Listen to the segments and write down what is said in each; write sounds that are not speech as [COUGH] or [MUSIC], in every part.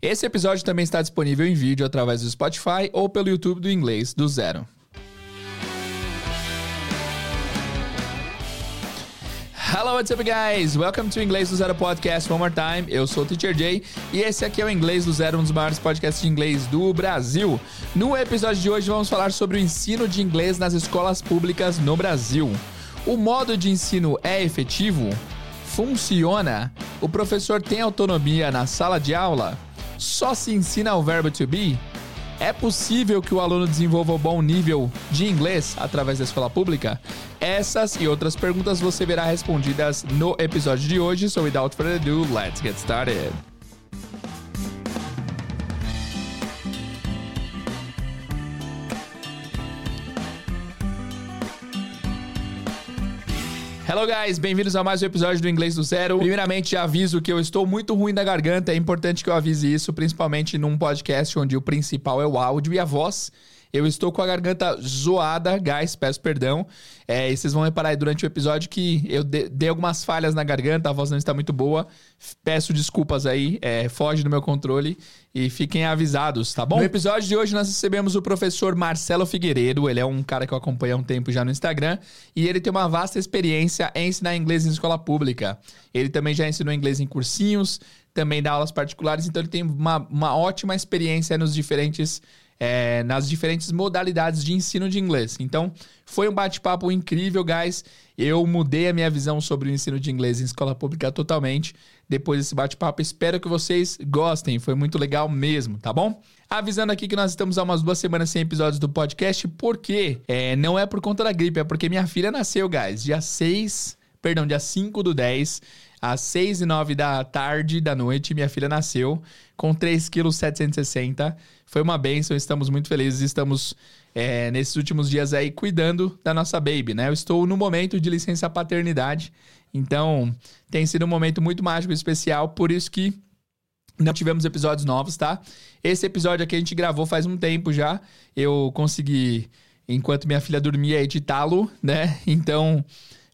Esse episódio também está disponível em vídeo através do Spotify ou pelo YouTube do Inglês do Zero. Hello, what's up, guys? Welcome to Inglês do Zero Podcast one more time. Eu sou o Teacher Jay e esse aqui é o Inglês do Zero, um dos maiores podcasts de inglês do Brasil. No episódio de hoje, vamos falar sobre o ensino de inglês nas escolas públicas no Brasil. O modo de ensino é efetivo? Funciona? O professor tem autonomia na sala de aula? Só se ensina o verbo to be? É possível que o aluno desenvolva um bom nível de inglês através da escola pública? Essas e outras perguntas você verá respondidas no episódio de hoje. So without further ado, let's get started. Hello guys, bem-vindos a mais um episódio do Inglês do Zero. Primeiramente, aviso que eu estou muito ruim da garganta, é importante que eu avise isso, principalmente num podcast onde o principal é o áudio e a voz. Eu estou com a garganta zoada, guys, peço perdão. É, e vocês vão reparar aí durante o episódio que eu dei algumas falhas na garganta, a voz não está muito boa. Peço desculpas aí, é, foge do meu controle e fiquem avisados, tá bom? No episódio de hoje nós recebemos o professor Marcelo Figueiredo, ele é um cara que eu acompanho há um tempo já no Instagram e ele tem uma vasta experiência em ensinar inglês em escola pública. Ele também já ensinou inglês em cursinhos, também dá aulas particulares, então ele tem uma, uma ótima experiência nos diferentes é, nas diferentes modalidades de ensino de inglês. Então, foi um bate-papo incrível, guys. Eu mudei a minha visão sobre o ensino de inglês em escola pública totalmente depois desse bate-papo. Espero que vocês gostem, foi muito legal mesmo, tá bom? Avisando aqui que nós estamos há umas duas semanas sem episódios do podcast, porque é, não é por conta da gripe, é porque minha filha nasceu, guys, dia 6, perdão, dia 5 do 10 às 6 e 9 da tarde da noite, minha filha nasceu com 3,760 kg. Foi uma benção, estamos muito felizes, estamos é, nesses últimos dias aí cuidando da nossa baby, né? Eu estou no momento de licença paternidade, então tem sido um momento muito mágico e especial, por isso que não tivemos episódios novos, tá? Esse episódio aqui a gente gravou faz um tempo já. Eu consegui, enquanto minha filha dormia, editá-lo, né? Então,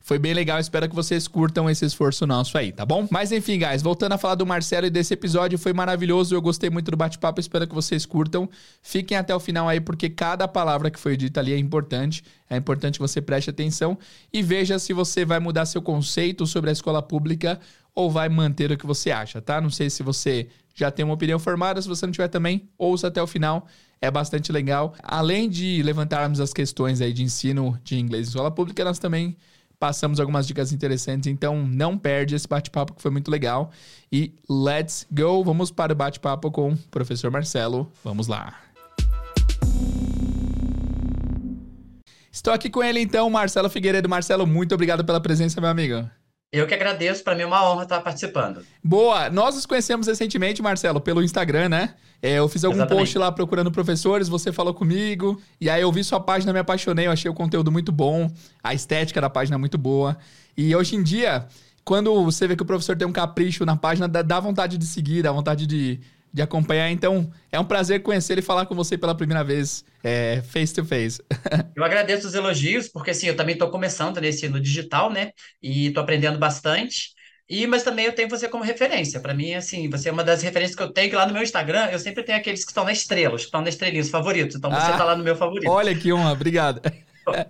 foi bem legal, espero que vocês curtam esse esforço nosso aí, tá bom? Mas enfim, guys, voltando a falar do Marcelo e desse episódio, foi maravilhoso, eu gostei muito do bate-papo, espero que vocês curtam. Fiquem até o final aí, porque cada palavra que foi dita ali é importante, é importante que você preste atenção e veja se você vai mudar seu conceito sobre a escola pública ou vai manter o que você acha, tá? Não sei se você já tem uma opinião formada, se você não tiver também, ouça até o final, é bastante legal. Além de levantarmos as questões aí de ensino de inglês em escola pública, nós também passamos algumas dicas interessantes, então não perde esse bate-papo que foi muito legal. E let's go! Vamos para o bate-papo com o professor Marcelo. Vamos lá! Estou aqui com ele então, Marcelo Figueiredo. Marcelo, muito obrigado pela presença, meu amigo. Eu que agradeço, para mim é uma honra estar participando. Boa! Nós nos conhecemos recentemente, Marcelo, pelo Instagram, né? É, eu fiz algum Exatamente. post lá procurando professores, você falou comigo, e aí eu vi sua página, me apaixonei, eu achei o conteúdo muito bom, a estética da página muito boa. E hoje em dia, quando você vê que o professor tem um capricho na página, dá vontade de seguir, dá vontade de, de acompanhar. Então, é um prazer conhecer e falar com você pela primeira vez, é, face to face. [LAUGHS] eu agradeço os elogios, porque assim, eu também estou começando nesse no digital, né? E estou aprendendo bastante. E, mas também eu tenho você como referência. Para mim, assim, você é uma das referências que eu tenho, que lá no meu Instagram eu sempre tenho aqueles que estão na estrela, que estão na estrelinha, os favoritos. Então você está lá no meu favorito. Olha que honra, obrigado.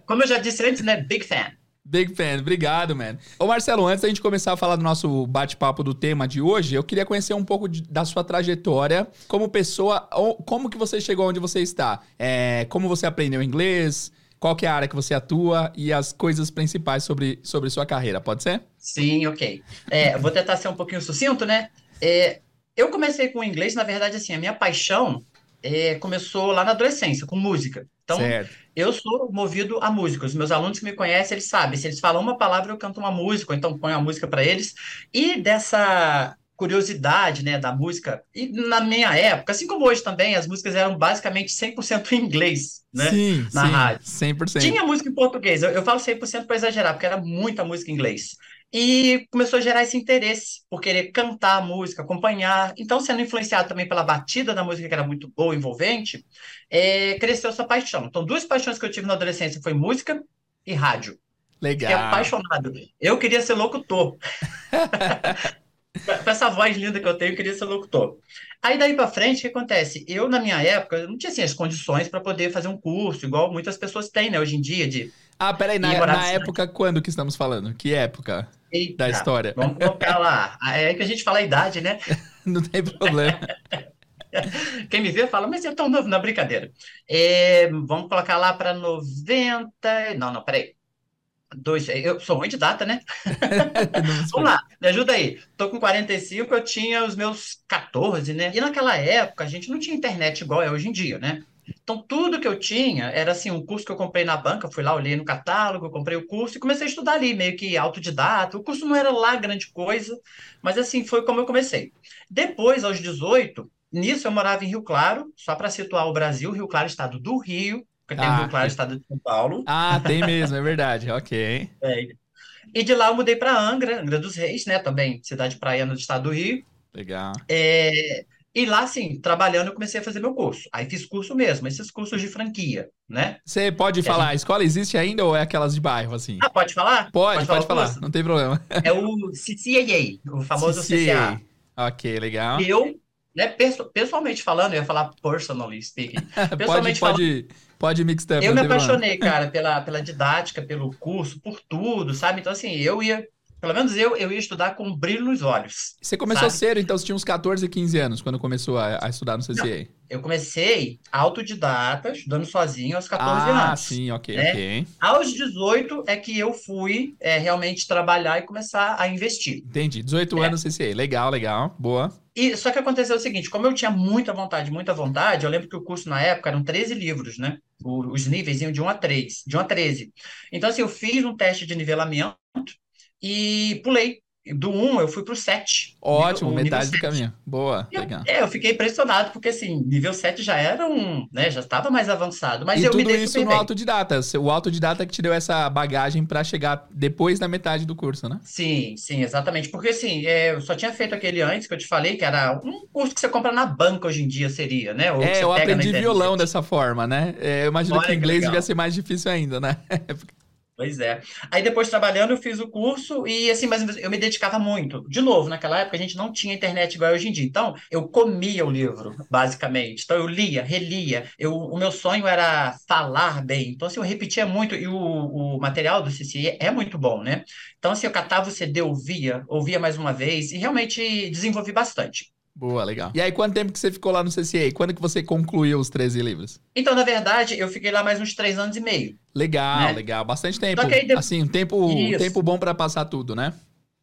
Como eu já disse antes, né? Big fan. Big fan, obrigado, man. Ô Marcelo, antes da gente começar a falar do nosso bate-papo do tema de hoje, eu queria conhecer um pouco de, da sua trajetória como pessoa, como que você chegou onde você está, é, como você aprendeu inglês, qual que é a área que você atua e as coisas principais sobre, sobre sua carreira, pode ser? Sim, ok. É, vou tentar ser um pouquinho sucinto, né? É, eu comecei com inglês, na verdade, assim, a minha paixão é, começou lá na adolescência, com música. Então, certo. eu sou movido a música. Os meus alunos que me conhecem, eles sabem. Se eles falam uma palavra, eu canto uma música, ou então ponho a música para eles. E dessa curiosidade, né, da música, e na minha época, assim como hoje também, as músicas eram basicamente 100% em inglês, né, sim, na sim, rádio. 100%. Tinha música em português, eu, eu falo 100% para exagerar, porque era muita música em inglês. E começou a gerar esse interesse por querer cantar a música, acompanhar. Então, sendo influenciado também pela batida da música, que era muito boa, envolvente, é, cresceu essa paixão. Então, duas paixões que eu tive na adolescência foi música e rádio. Legal. Fiquei apaixonado. Eu queria ser locutor. [LAUGHS] Com essa voz linda que eu tenho, eu queria ser locutor. Aí daí para frente, o que acontece? Eu, na minha época, não tinha assim, as condições para poder fazer um curso, igual muitas pessoas têm, né, hoje em dia, de. Ah, peraí, na, na época, quando que estamos falando? Que época Eita, da história? Vamos colocar lá. É aí que a gente fala a idade, né? [LAUGHS] não tem problema. [LAUGHS] Quem me vê fala, mas é tão novo, na brincadeira. É, vamos colocar lá para 90. Não, não, peraí. Dois, eu sou ruim de data, né? [LAUGHS] Vamos lá, me ajuda aí. Tô com 45, eu tinha os meus 14, né? E naquela época a gente não tinha internet igual é hoje em dia, né? Então, tudo que eu tinha era assim, um curso que eu comprei na banca, fui lá, olhei no catálogo, comprei o curso e comecei a estudar ali, meio que autodidata. O curso não era lá grande coisa, mas assim, foi como eu comecei. Depois, aos 18, nisso eu morava em Rio Claro, só para situar o Brasil, Rio Claro, estado do Rio, porque tem ah, Rio Claro, estado de São Paulo. Ah, tem [LAUGHS] mesmo, é verdade, ok. É. E de lá eu mudei para Angra, Angra dos Reis, né, também, cidade praiana do estado do Rio. Legal. É, e lá, assim, trabalhando, eu comecei a fazer meu curso. Aí fiz curso mesmo, esses cursos de franquia, né? Você pode que falar, a, gente... a, escola existe ainda ou é aquelas de bairro, assim? Ah, pode falar? Pode, pode, pode falar, falar não tem problema. É o CCAA, o famoso CCA. Ok, legal. Eu né, pessoalmente falando, eu ia falar personally speaking. [LAUGHS] Pessoalmente pode, pode, pode mix up, Eu me apaixonei, cara, [LAUGHS] pela, pela didática, pelo curso, por tudo, sabe? Então, assim, eu ia pelo menos eu, eu ia estudar com um brilho nos olhos. Você começou sabe? cedo, então você tinha uns 14, 15 anos quando começou a, a estudar no CCA. Não, eu comecei autodidata, estudando sozinho aos 14 ah, anos. Ah, sim, ok, né? ok. Aos 18 é que eu fui é, realmente trabalhar e começar a investir. Entendi, 18 é. anos CCA, legal, legal, boa. E, só que aconteceu o seguinte, como eu tinha muita vontade, muita vontade, eu lembro que o curso na época eram 13 livros, né? Os níveis iam de 1 a 3, de 1 a 13. Então, assim, eu fiz um teste de nivelamento, e pulei. Do 1 eu fui pro 7. Ótimo, nível, metade do caminho. Boa, legal. É, eu fiquei impressionado, porque assim, nível 7 já era um, né, já estava mais avançado. Mas e eu tudo me dei isso no bem. autodidata. O autodidata que te deu essa bagagem para chegar depois da metade do curso, né? Sim, sim, exatamente. Porque assim, é, eu só tinha feito aquele antes que eu te falei, que era um curso que você compra na banca hoje em dia, seria, né? Ou é, eu aprendi violão dessa forma, né? É, eu imagino Olha que inglês que devia ser mais difícil ainda, né? [LAUGHS] Pois é. Aí depois trabalhando eu fiz o curso e assim, mas eu me dedicava muito. De novo, naquela época a gente não tinha internet igual hoje em dia. Então, eu comia o livro, basicamente. Então eu lia, relia. Eu, o meu sonho era falar bem. Então assim, eu repetia muito e o, o material do CCI é muito bom, né? Então assim, eu catava o CD, ouvia, ouvia mais uma vez e realmente desenvolvi bastante. Boa, legal. E aí, quanto tempo que você ficou lá no CCA? Quando que você concluiu os 13 livros? Então, na verdade, eu fiquei lá mais uns três anos e meio. Legal, né? legal. Bastante tempo. Aí, Assim, um tempo, tempo bom para passar tudo, né?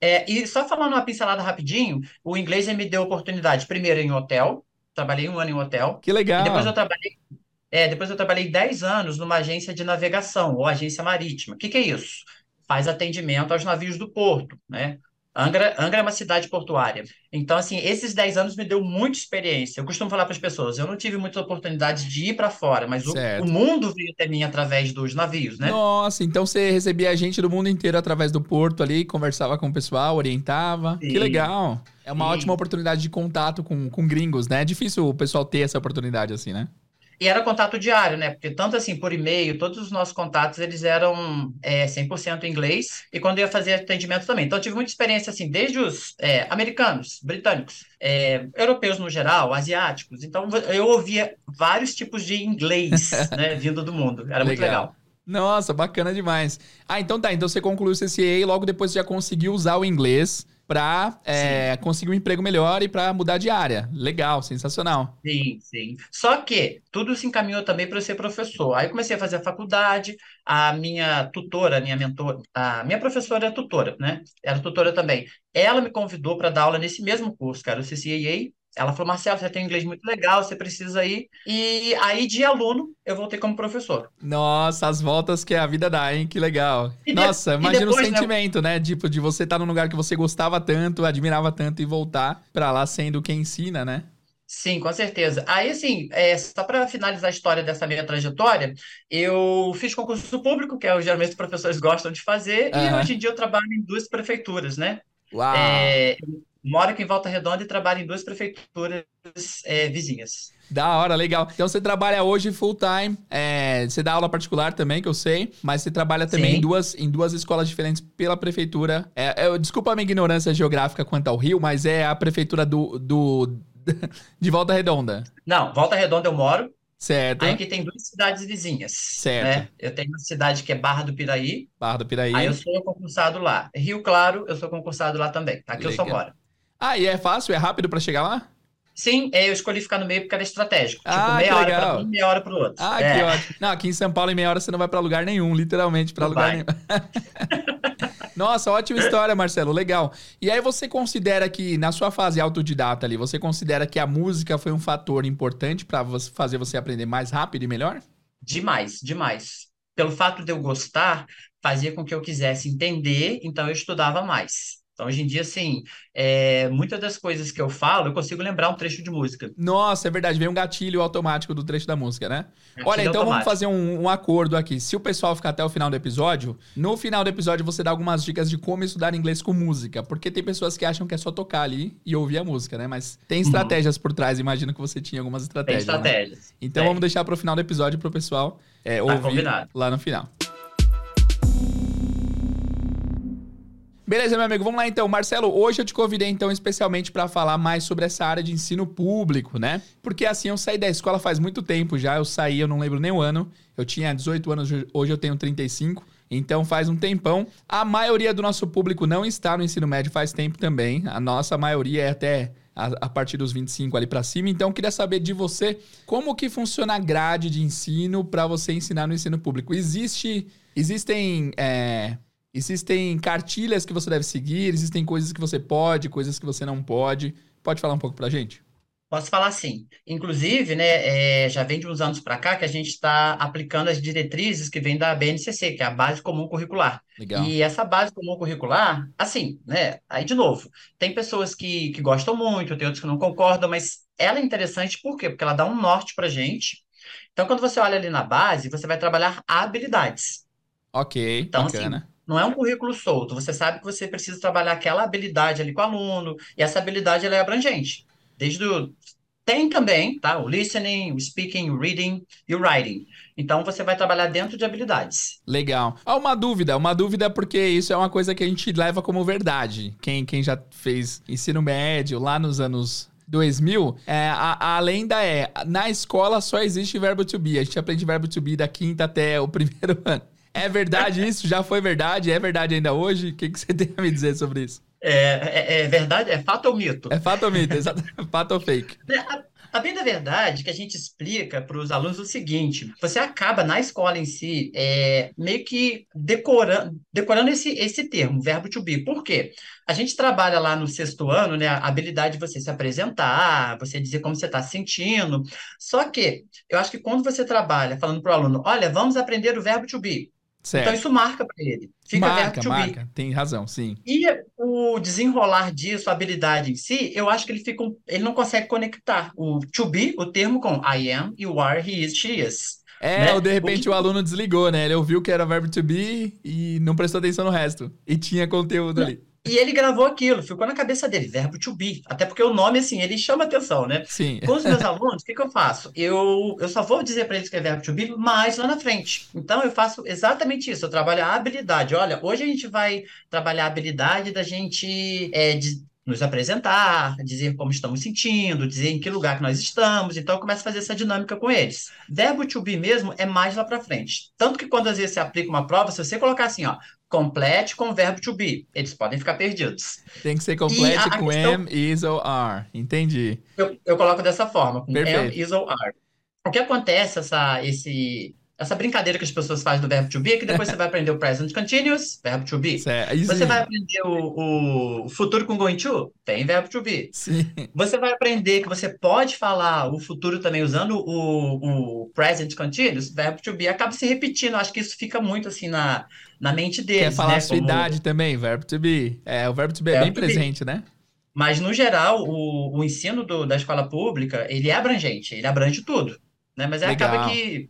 É, e só falando uma pincelada rapidinho, o inglês me deu oportunidade, primeiro em hotel, trabalhei um ano em hotel. Que legal. depois eu trabalhei, é, depois eu trabalhei 10 anos numa agência de navegação, ou agência marítima. O que, que é isso? Faz atendimento aos navios do porto, né? Angra, Angra é uma cidade portuária. Então, assim, esses 10 anos me deu muita experiência. Eu costumo falar para as pessoas, eu não tive muitas oportunidades de ir para fora, mas o, o, mundo veio até mim através dos navios, né? Nossa, então você recebia gente do mundo inteiro através do porto ali, conversava com o pessoal, orientava. Sim. Que legal. É uma Sim. ótima oportunidade de contato com, com gringos, né? É difícil o pessoal ter essa oportunidade assim, né? E era contato diário, né? Porque tanto assim, por e-mail, todos os nossos contatos, eles eram é, 100% inglês. E quando eu ia fazer atendimento também. Então, eu tive muita experiência, assim, desde os é, americanos, britânicos, é, europeus no geral, asiáticos. Então, eu ouvia vários tipos de inglês, [LAUGHS] né? Vindo do mundo. Era legal. muito legal. Nossa, bacana demais. Ah, então tá. Então você concluiu o CCA e logo depois você já conseguiu usar o inglês para é, conseguir um emprego melhor e para mudar de área. Legal, sensacional. Sim, sim. Só que tudo se encaminhou também para eu ser professor. Aí comecei a fazer a faculdade, a minha tutora, a minha mentora, a minha professora é tutora, né? Era tutora também. Ela me convidou para dar aula nesse mesmo curso, cara, o CCAA, ela falou, Marcelo, você tem um inglês muito legal, você precisa ir. E aí, de aluno, eu voltei como professor. Nossa, as voltas que a vida dá, hein? Que legal. E Nossa, de... imagina depois, o né, sentimento, né? né? Tipo, de você estar tá num lugar que você gostava tanto, admirava tanto e voltar para lá sendo quem ensina, né? Sim, com certeza. Aí, assim, é, só para finalizar a história dessa minha trajetória, eu fiz concurso público, que é o geralmente os professores gostam de fazer, uhum. e hoje em dia eu trabalho em duas prefeituras, né? Uau! É, moro aqui em Volta Redonda e trabalho em duas prefeituras é, vizinhas. Da hora, legal. Então você trabalha hoje full time, é, você dá aula particular também, que eu sei, mas você trabalha também em duas, em duas escolas diferentes pela prefeitura. É, é, desculpa a minha ignorância geográfica quanto ao Rio, mas é a prefeitura do, do [LAUGHS] de Volta Redonda. Não, Volta Redonda eu moro. Certo. Aí aqui tem duas cidades vizinhas. Certo. Né? Eu tenho uma cidade que é Barra do Piraí. Barra do Piraí. Aí eu sou concursado lá. Rio Claro, eu sou concursado lá também. Aqui Legal. eu só moro. Ah, e é fácil? É rápido para chegar lá? Sim, é, eu escolhi ficar no meio porque era estratégico. Tipo, ah, meia hora pra um, meia hora pro outro. Ah, é. que ótimo. Não, aqui em São Paulo, em meia hora, você não vai para lugar nenhum, literalmente, para lugar vai. nenhum. [LAUGHS] Nossa, ótima história, Marcelo. Legal. E aí você considera que, na sua fase autodidata ali, você considera que a música foi um fator importante para fazer você aprender mais rápido e melhor? Demais, demais. Pelo fato de eu gostar, fazia com que eu quisesse entender, então eu estudava mais. Então, hoje em dia, assim, é, muitas das coisas que eu falo, eu consigo lembrar um trecho de música. Nossa, é verdade. Vem um gatilho automático do trecho da música, né? Gatilho Olha, então automático. vamos fazer um, um, acordo aqui. Se o pessoal ficar até o final do episódio, no final do episódio você dá algumas dicas de como estudar inglês com música. Porque tem pessoas que acham que é só tocar ali e ouvir a música, né? Mas tem uhum. estratégias uhum. por trás. Imagino que você tinha algumas estratégias. Tem estratégias. Né? Então tem. vamos deixar para o final do episódio para o pessoal é, tá ouvir combinado. lá no final. Beleza, meu amigo, vamos lá então. Marcelo, hoje eu te convidei então especialmente para falar mais sobre essa área de ensino público, né? Porque assim, eu saí da escola faz muito tempo já, eu saí, eu não lembro nem o ano. Eu tinha 18 anos, hoje eu tenho 35. Então faz um tempão. A maioria do nosso público não está no ensino médio faz tempo também. A nossa maioria é até a, a partir dos 25 ali para cima. Então queria saber de você como que funciona a grade de ensino para você ensinar no ensino público. Existe, existem é, Existem cartilhas que você deve seguir, existem coisas que você pode, coisas que você não pode. Pode falar um pouco pra gente? Posso falar sim. Inclusive, né, é, já vem de uns anos para cá que a gente está aplicando as diretrizes que vêm da BNCC, que é a Base Comum Curricular. Legal. E essa Base Comum Curricular, assim, né, aí de novo, tem pessoas que, que gostam muito, tem outros que não concordam, mas ela é interessante por quê? Porque ela dá um norte para gente. Então, quando você olha ali na base, você vai trabalhar habilidades. Ok, então, assim, bacana. Assim, não é um currículo solto. Você sabe que você precisa trabalhar aquela habilidade ali com o aluno, e essa habilidade ela é abrangente. Desde o. Tem também, tá? O listening, o speaking, o reading e o writing. Então você vai trabalhar dentro de habilidades. Legal. Ah, uma dúvida, uma dúvida porque isso é uma coisa que a gente leva como verdade. Quem, quem já fez ensino médio lá nos anos 2000, é, a, a lenda é, na escola só existe verbo to be. A gente aprende verbo to be da quinta até o [LAUGHS] primeiro ano. É verdade isso? Já foi verdade? É verdade ainda hoje? O que, que você tem a me dizer sobre isso? É, é, é verdade? É fato ou mito? É fato ou mito, exato. [LAUGHS] fato ou fake? É, a, a bem da verdade que a gente explica para os alunos o seguinte: você acaba na escola em si é, meio que decorando, decorando esse, esse termo, verbo to be. Por quê? A gente trabalha lá no sexto ano, né, a habilidade de você se apresentar, você dizer como você está se sentindo. Só que eu acho que quando você trabalha falando para o aluno, olha, vamos aprender o verbo to be. Certo. Então isso marca para ele. Fica marca, marca. Tem razão, sim. E o desenrolar disso, a habilidade em si, eu acho que ele fica, ele não consegue conectar o to be, o termo com I am e o are, he is, she is. É, né? ou de repente o, que... o, aluno desligou, né? Ele ouviu que era verbo to be e não prestou atenção no resto. E tinha conteúdo ali. E ele gravou aquilo, ficou na cabeça dele, verbo to be. Até porque o nome, assim, ele chama atenção, né? Sim. Com os meus [LAUGHS] alunos, o que, que eu faço? Eu, eu só vou dizer para eles que é verbo to be mais lá na frente. Então, eu faço exatamente isso. Eu trabalho a habilidade. Olha, hoje a gente vai trabalhar a habilidade da gente é, de, nos apresentar, dizer como estamos sentindo, dizer em que lugar que nós estamos. Então, eu começo a fazer essa dinâmica com eles. Verbo to be mesmo é mais lá para frente. Tanto que quando às vezes você aplica uma prova, se você colocar assim, ó, complete com verbo to be, eles podem ficar perdidos. Tem que ser complete com questão... am, is ou are. Entendi. Eu, eu coloco dessa forma, com Perfeito. am, is ou are. O que acontece, essa, esse, essa brincadeira que as pessoas fazem do verbo to be é que depois você vai aprender o present continuous, verbo to be. Certo. Você vai aprender o, o, futuro com going to, tem verbo to be. Sim. Você vai aprender que você pode falar o futuro também usando o, o present continuous, verbo to be. Acaba se repetindo. Acho que isso fica muito assim na, na mente deles. Quer falar né? a sua Como... idade também, verbo to be. É, o verbo to be é bem presente, be. né? Mas, no geral, o, o ensino do, da escola pública, ele é abrangente, ele abrange tudo. Né? Mas é, acaba que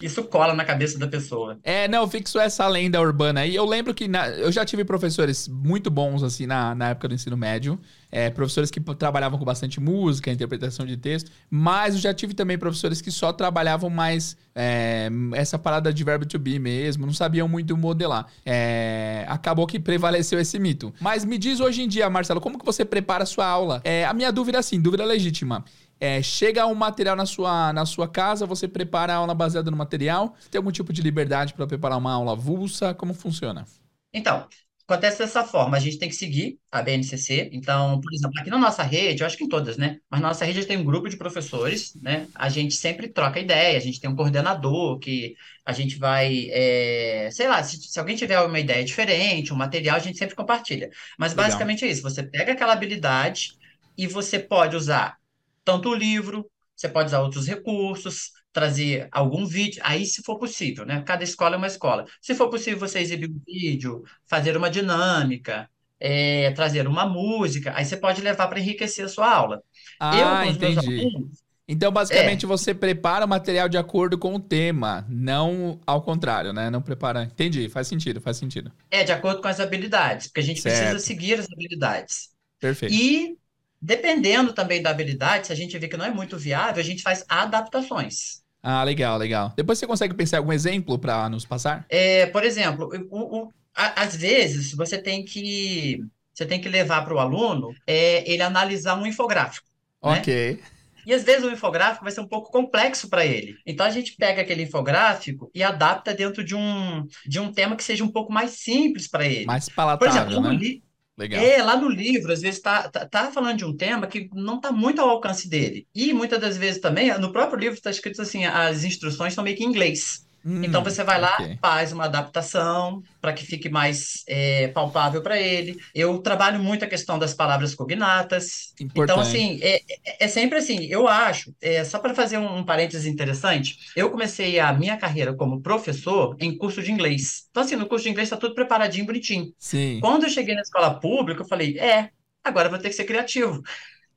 isso cola na cabeça da pessoa. É, não, fixo essa lenda urbana aí. Eu lembro que na, eu já tive professores muito bons, assim, na, na época do ensino médio. É, professores que trabalhavam com bastante música, interpretação de texto. Mas eu já tive também professores que só trabalhavam mais é, essa parada de verbo to be mesmo, não sabiam muito modelar. É, acabou que prevaleceu esse mito. Mas me diz hoje em dia, Marcelo, como que você prepara a sua aula? É, a minha dúvida é assim, dúvida legítima. É, chega um material na sua, na sua casa, você prepara a aula baseada no material. Você tem algum tipo de liberdade para preparar uma aula avulsa? Como funciona? Então, acontece dessa forma. A gente tem que seguir a BNCC. Então, por exemplo, aqui na nossa rede, eu acho que em todas, né? Mas na nossa rede a gente tem um grupo de professores, né? A gente sempre troca ideia, a gente tem um coordenador que a gente vai, é, sei lá, se, se, alguém tiver uma ideia diferente, um material, a gente sempre compartilha. Mas Legal. basicamente é isso. Você pega aquela habilidade e você pode usar tanto o livro, você pode usar outros recursos, trazer algum vídeo, aí se for possível, né? Cada escola é uma escola. Se for possível você exibir um vídeo, fazer uma dinâmica, é, trazer uma música, aí você pode levar para enriquecer a sua aula. Ah, Eu, entendi. Alunos, então, basicamente, é. você prepara o material de acordo com o tema, não ao contrário, né? Não prepara. Entendi, faz sentido, faz sentido. É, de acordo com as habilidades, porque a gente certo. precisa seguir as habilidades. Perfeito. E Dependendo também da habilidade, se a gente vê que não é muito viável, a gente faz adaptações. Ah, legal, legal. Depois você consegue pensar algum exemplo para nos passar? É, por exemplo, o, o, a, às vezes você tem que você tem que levar para o aluno é, ele analisar um infográfico. Né? Ok. Né? E às vezes o infográfico vai ser um pouco complexo para ele. Então a gente pega aquele infográfico e adapta dentro de um, de um tema que seja um pouco mais simples para ele. Mais palatável, Por exemplo, né? Legal. É, lá no livro, às vezes tá, tá, tá falando de um tema que não está muito ao alcance dele. E muitas das vezes também, no próprio livro está escrito assim, as instruções estão meio que em inglês. Hum, então você vai lá, okay. faz uma adaptação para que fique mais é, palpável para ele. Eu trabalho muito a questão das palavras cognatas. Então, Importante. Então, assim, é, é, é sempre assim, eu acho, é, só para fazer um, um parênteses interessante, eu comecei a minha carreira como professor em curso de inglês. Então, assim, no curso de inglês está tudo preparadinho, bonitinho. Sim. Quando eu cheguei na escola pública, eu falei, é, agora vou ter que ser criativo.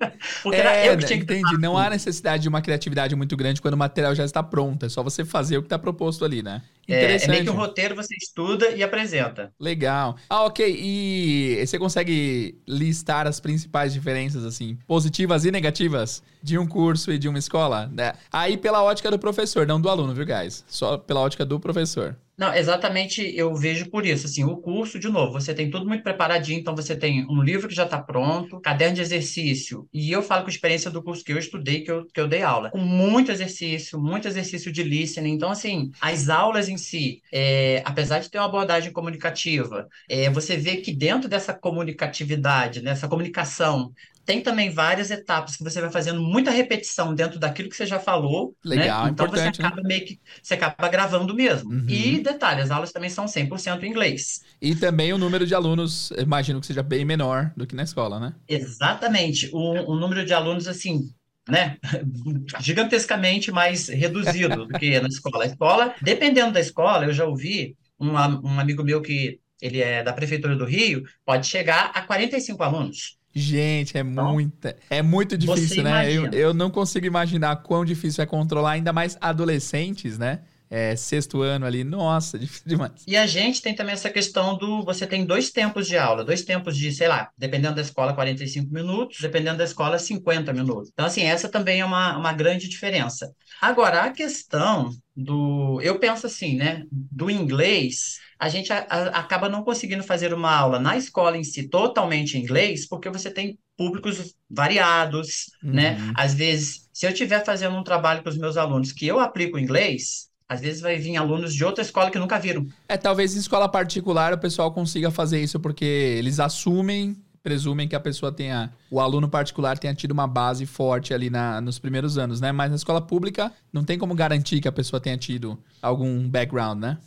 [LAUGHS] Porque é, eu que tinha que entendi. Não há necessidade de uma criatividade muito grande quando o material já está pronto. É só você fazer o que está proposto ali, né? É, é meio que um roteiro você estuda e apresenta. Legal. Ah, ok. E você consegue listar as principais diferenças, assim, positivas e negativas de um curso e de uma escola? Né? Aí pela ótica do professor, não do aluno, viu, guys? Só pela ótica do professor. Não, exatamente, eu vejo por isso. Assim, o curso, de novo, você tem tudo muito preparadinho, então você tem um livro que já está pronto, caderno de exercício, e eu falo com experiência do curso que eu estudei, que eu, que eu dei aula, com muito exercício, muito exercício de listening. Então, assim, as aulas em si, é, apesar de ter uma abordagem comunicativa, é, você vê que dentro dessa comunicatividade, dessa comunicação, tem também várias etapas que você vai fazendo muita repetição dentro daquilo que você já falou. Né? Legal, né? Então você né? acaba né? meio que você acaba gravando mesmo. Uhum. E detalhe, as aulas também são 100% em inglês. E também o número de alunos, imagino que seja bem menor do que na escola, né? Exatamente. O, o número de alunos, assim, né, [LAUGHS] gigantescamente mais reduzido do que na escola. A escola, dependendo da escola, eu já ouvi um, um amigo meu que ele é da prefeitura do Rio, pode chegar a 45 alunos. Gente, é então, muita. É muito difícil, né? Eu, eu não consigo imaginar quão difícil é controlar ainda mais adolescentes, né? É, sexto ano ali, nossa, [LAUGHS] difícil demais. E a gente tem também essa questão do. Você tem dois tempos de aula, dois tempos de, sei lá, dependendo da escola, 45 minutos, dependendo da escola, 50 minutos. Então, assim, essa também é uma, uma grande diferença. Agora, a questão do. Eu penso assim, né? Do inglês a gente a, a, acaba não conseguindo fazer uma aula na escola em si totalmente em inglês, porque você tem públicos variados, né? uhum. né? Às vezes, se eu estiver fazendo um trabalho com os meus alunos que eu aplico inglês, às vezes vai vir alunos de outra escola que nunca viram. É, talvez em escola particular o pessoal consiga fazer isso porque eles assumem, presumem que a pessoa tenha, o aluno particular tenha tido uma base forte ali na, nos primeiros anos, né? Mas na escola pública não tem como garantir que a pessoa tenha tido algum background, né?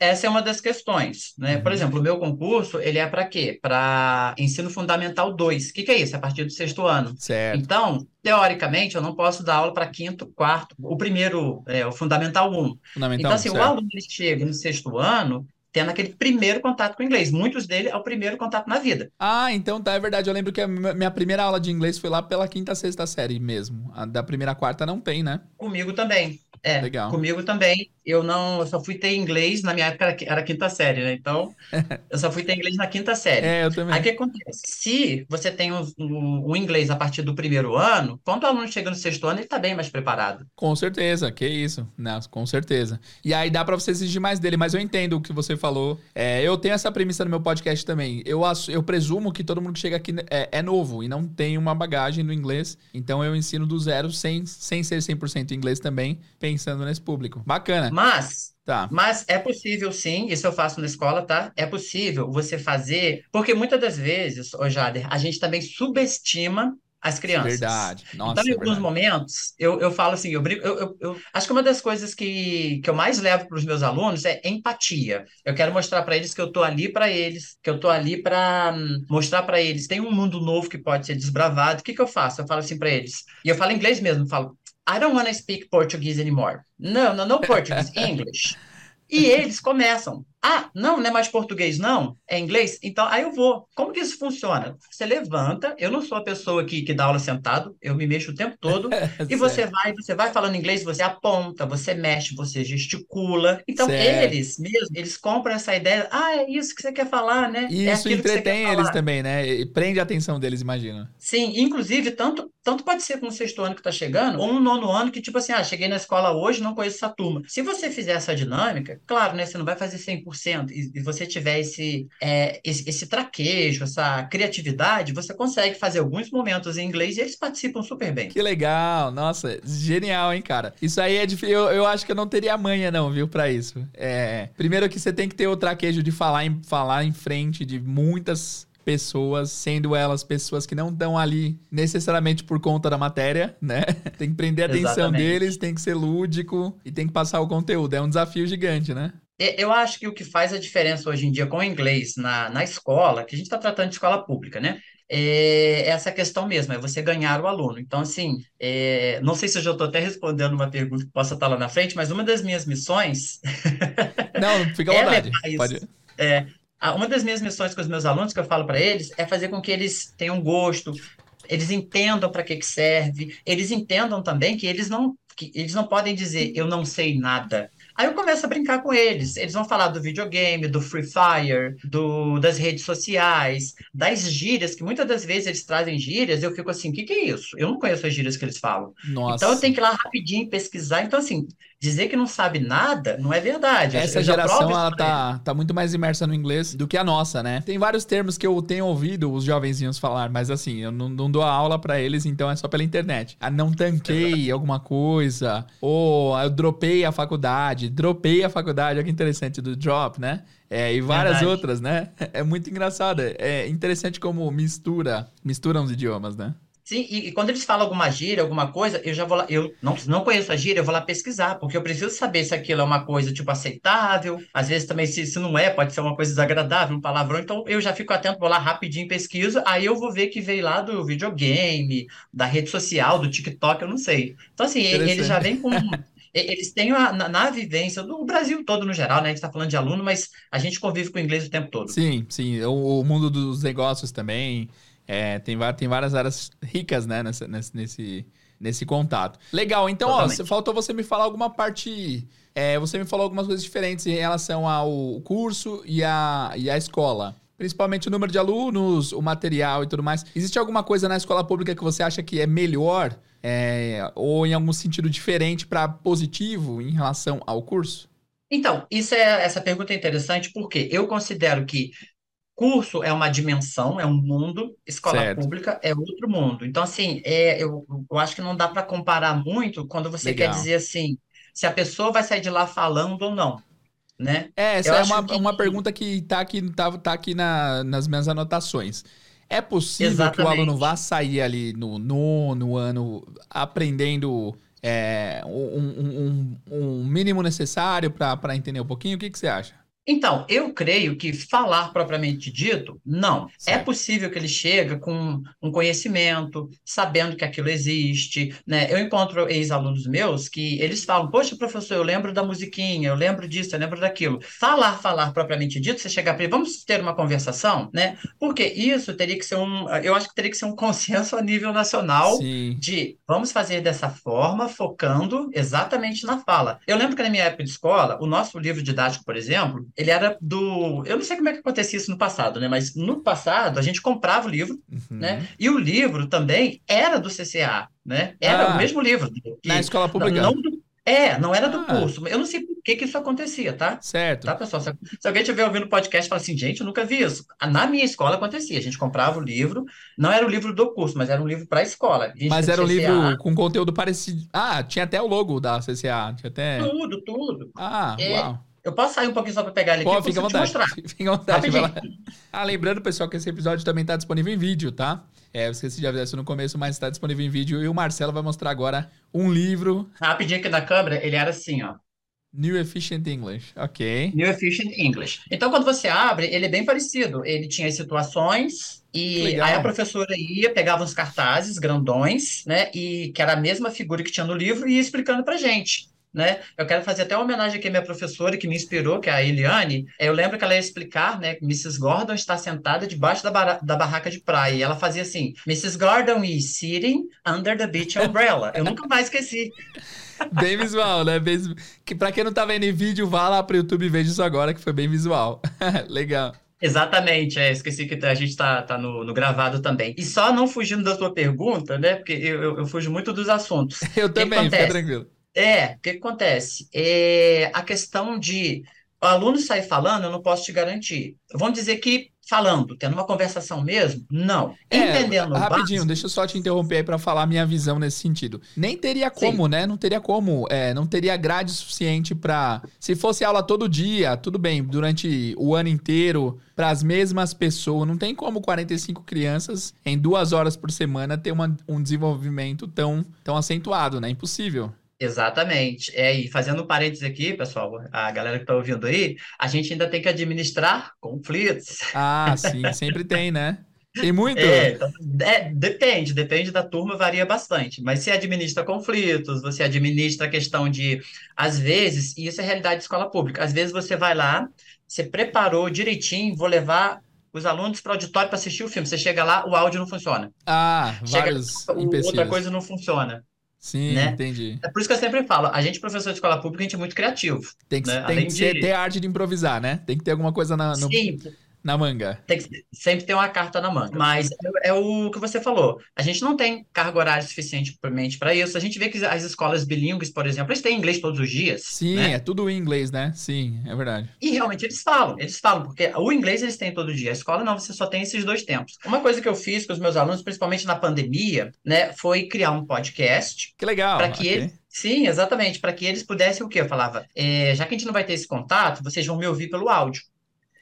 Essa é uma das questões, né? Por uhum. exemplo, o meu concurso, ele é para quê? Para ensino fundamental 2. O que, que é isso? É a partir do sexto ano. Certo. Então, teoricamente, eu não posso dar aula para quinto, quarto, o primeiro, é, o fundamental 1. Fundamental então, assim, certo. o aluno ele chega no sexto ano, tendo aquele primeiro contato com o inglês. Muitos dele é o primeiro contato na vida. Ah, então tá, é verdade. Eu lembro que a minha primeira aula de inglês foi lá pela quinta, sexta série mesmo. A da primeira quarta não tem, né? Comigo também. É, Legal. comigo também. Eu não, eu só fui ter inglês, na minha época era quinta série, né? Então, [LAUGHS] eu só fui ter inglês na quinta série. É, eu também. Aí o que acontece? Se você tem o inglês a partir do primeiro ano, quando o aluno chega no sexto ano, ele está bem mais preparado. Com certeza, que isso, né? Com certeza. E aí dá para você exigir mais dele, mas eu entendo o que você falou. É, eu tenho essa premissa no meu podcast também. Eu, eu presumo que todo mundo que chega aqui é, é novo e não tem uma bagagem no inglês, então eu ensino do zero sem, sem ser 100% inglês também, pensando nesse público. Bacana. Mas Tá. Mas é possível sim, isso eu faço na escola, tá? É possível você fazer, porque muitas das vezes, ô Jader, a gente também subestima as crianças. Verdade. Nossa, então, em é alguns verdade. momentos, eu, eu falo assim, eu, eu, eu, eu, acho que uma das coisas que, que eu mais levo para os meus alunos é empatia. Eu quero mostrar para eles que eu estou ali para eles, que eu estou ali para hum, mostrar para eles, tem um mundo novo que pode ser desbravado. O que, que eu faço? Eu falo assim para eles, e eu falo inglês mesmo, falo, I don't want to speak Portuguese anymore. No, no, no Portuguese, [LAUGHS] English. E eles começam. Ah, não, não é mais português, não? É inglês? Então, aí eu vou. Como que isso funciona? Você levanta, eu não sou a pessoa que, que dá aula sentado, eu me mexo o tempo todo, [LAUGHS] e você vai, você vai falando inglês, você aponta, você mexe, você gesticula. Então, certo. eles mesmo, eles compram essa ideia, ah, é isso que você quer falar, né? E é isso entretém eles também, né? E prende a atenção deles, imagina. Sim, inclusive, tanto, tanto pode ser com o sexto ano que está chegando, ou um nono ano que, tipo assim, ah, cheguei na escola hoje, não conheço essa turma. Se você fizer essa dinâmica, claro, né? Você não vai fazer 100%, 100% e, e você tiver esse, é, esse, esse, traquejo, essa criatividade, você consegue fazer alguns momentos em inglês e eles participam super bem. Que legal, nossa, genial, hein, cara. Isso aí é difícil, eu, eu acho que eu não teria manha não, viu, para isso. É, primeiro que você tem que ter o traquejo de falar em, falar em frente de muitas pessoas, sendo elas pessoas que não estão ali necessariamente por conta da matéria, né? [LAUGHS] Tem que prender a atenção Exatamente. deles, tem que ser lúdico e tem que passar o conteúdo. É um desafio gigante, né? Eu acho que o que faz a diferença hoje em dia com o inglês na, na escola, que a gente está tratando de escola pública, né? É essa questão mesmo, é você ganhar o aluno. Então, assim, é, não sei se eu já estou até respondendo uma pergunta que possa estar lá na frente, mas uma das minhas missões. [LAUGHS] Não, fica à [LAUGHS] é vontade. É Pode... É, uma das minhas missões com os meus alunos, que eu falo para eles, é fazer com que eles tenham gosto, eles entendam para que, que serve, eles entendam também que eles não, que eles não podem dizer eu não sei nada. Aí eu começo a brincar com eles. Eles vão falar do videogame, do Free Fire, do, das redes sociais, das gírias, que muitas das vezes eles trazem gírias, eu fico assim, o que, que é isso? Eu não conheço as gírias que eles falam. Nossa. Então eu tenho que ir lá rapidinho pesquisar. Então, assim, dizer que não sabe nada não é verdade. Essa geração ela tá, tá muito mais imersa no inglês do que a nossa, né? Tem vários termos que eu tenho ouvido os jovenzinhos falar, mas assim, eu não, não dou aula para eles, então é só pela internet. Ah, não tanquei alguma coisa, ou eu dropei a faculdade, dropei a faculdade, olha que interessante do drop, né? É, e várias verdade. outras, né? [LAUGHS] É muito engraçado. É interessante como mistura, misturam os idiomas, né? Sim, e, e, quando eles falam alguma gíria, alguma coisa, eu já vou lá, eu não, não conheço a gíria, eu vou lá pesquisar, porque eu preciso saber se aquilo é uma coisa, tipo, aceitável, às vezes também, se, se não é, pode ser uma coisa desagradável, um palavrão, então eu já fico atento, vou lá rapidinho, pesquiso, aí eu vou ver que veio lá do videogame, da rede social, do TikTok, eu não sei. Então, assim, ele já vem com... [LAUGHS] eles têm a, na, na, vivência do Brasil todo no geral, né? A gente está falando de aluno, mas a gente convive com o inglês o tempo todo. Sim, sim. O, o mundo dos negócios também. É, tem, tem várias áreas ricas, né, nesse, nesse, nesse contato. Legal, então, Totalmente. ó, faltou você me falar alguma parte. É, você me falou algumas coisas diferentes em relação ao curso e a, e a escola. Principalmente o número de alunos, o material e tudo mais. Existe alguma coisa na escola pública que você acha que é melhor é, ou em algum sentido diferente para positivo em relação ao curso? Então, isso é, essa pergunta é interessante porque eu considero que curso é uma dimensão, é um mundo, escola certo. pública é outro mundo. Então, assim, é, eu, eu acho que não dá para comparar muito quando você Legal. quer dizer assim, se a pessoa vai sair de lá falando ou não. Né? É, essa eu é uma, que... uma pergunta que está aqui, tá, tá aqui na, nas minhas anotações. É possível Exatamente. que o aluno vá sair ali no nono ano aprendendo é, um, um, um, mínimo necessário para entender um pouquinho? O que, que você acha? Então, eu creio que falar propriamente dito, não. É certo. É possível que ele chegue com um conhecimento, sabendo que aquilo existe, né? Eu encontro ex-alunos meus que eles falam, poxa, professor, eu lembro da musiquinha, eu lembro disso, eu lembro daquilo. Falar, falar propriamente dito, você chegar para ele, vamos ter uma conversação, né? Porque isso teria que ser um, eu acho que teria que ser um [LAUGHS] consenso a nível nacional Sim. de vamos fazer dessa forma, focando exatamente na fala. Eu lembro que na minha época de escola, o nosso livro didático, por exemplo, ele era do. Eu não sei como é que acontecia isso no passado, né? Mas no passado a gente comprava o livro, uhum. né? E o livro também era do CCA, né? Era ah, o mesmo livro. na escola pública. Não, não, é, não era do ah. curso. Eu não sei por que, que isso acontecia, tá? Certo. Tá, pessoal? Se, se alguém estiver ouvindo o podcast e fala assim, gente, eu nunca vi isso. Na minha escola acontecia. A gente comprava o livro, não era o livro do curso, mas era um livro para a escola. Mas era um livro com conteúdo parecido. Ah, tinha até o logo da CCA. Tinha até... Tudo, tudo. Ah, é, uau. Eu posso sair um pouquinho só para pegar ele aqui? Pô, fica à vontade. Fica à vontade. Ah, lembrando, pessoal, que esse episódio também está disponível em vídeo, tá? É, eu esqueci de avisar isso no começo, mas está disponível em vídeo. E o Marcelo vai mostrar agora um livro. Rapidinho aqui na câmera, ele era assim, ó. New Efficient English, ok. New Efficient English. Então, quando você abre, ele é bem parecido. Ele tinha as situações e aí a professora ia, pegava uns cartazes grandões, né? E que era a mesma figura que tinha no livro e ia explicando pra gente né? Eu quero fazer até uma homenagem aqui à minha professora que me inspirou, que é a Eliane. Eu lembro que ela ia explicar, né? Mrs. Gordon está sentada debaixo da, bar da barraca de praia. E ela fazia assim: Mrs. Gordon is sitting under the beach umbrella. Eu nunca mais esqueci. [LAUGHS] Bem visual, né? Bem... Que para quem não tá vendo em vídeo, vá lá pro YouTube e veja isso agora, que foi bem visual. [LAUGHS] Legal. Exatamente, é, esqueci que a gente está tá no, no, gravado também. E só não fugindo da sua pergunta, né? Porque eu, eu, eu fujo muito dos assuntos. Eu também, fica tranquilo. É, o que, que acontece? É, a questão de o aluno sair falando, eu não posso te garantir. Vamos dizer que falando, tendo uma conversação mesmo? Não. É, Entendendo Rapidinho, básico, deixa eu só te interromper aí para falar a minha visão nesse sentido. Nem teria como, sim. né? Não teria como, é, não teria grade suficiente para Se fosse aula todo dia, tudo bem, durante o ano inteiro, para as mesmas pessoas, não tem como 45 crianças em duas horas por semana ter uma, um desenvolvimento tão, tão acentuado, né? Impossível. Exatamente. É, e fazendo um parênteses aqui, pessoal, a galera que está ouvindo aí, a gente ainda tem que administrar conflitos. Ah, sim, [LAUGHS] sempre tem, né? Tem muito? É, então, é, depende, depende da turma, varia bastante. Mas você administra conflitos, você administra a questão de, às vezes, e isso é realidade de escola pública, às vezes você vai lá, você preparou direitinho, vou levar os alunos para o auditório para assistir o filme. Você chega lá, o áudio não funciona. Ah, vários chega, outra coisa não funciona. Sim, né? entendi. É por isso que eu sempre falo, a gente, professor de escola pública, a gente é muito criativo. Tem que, né? tem que de... ter arte de improvisar, né? Tem que ter alguma coisa na, no... Sim, na manga. Tem que sempre ter uma carta na manga. Mas é, é, o que você falou. A gente não tem carga horária suficiente para isso. A gente vê que as escolas bilíngues, por exemplo, eles têm inglês todos os dias. Sim, né? é tudo em inglês, né? Sim, é verdade. E realmente eles falam, eles falam, porque o inglês eles têm todo dia. A escola não, você só tem esses dois tempos. Uma coisa que eu fiz com os meus alunos, principalmente na pandemia, né, foi criar um podcast. Que legal. Para que okay. eles Sim, exatamente, para que eles pudessem o quê? Eu falava, é, já que a gente não vai ter esse contato, vocês vão me ouvir pelo áudio.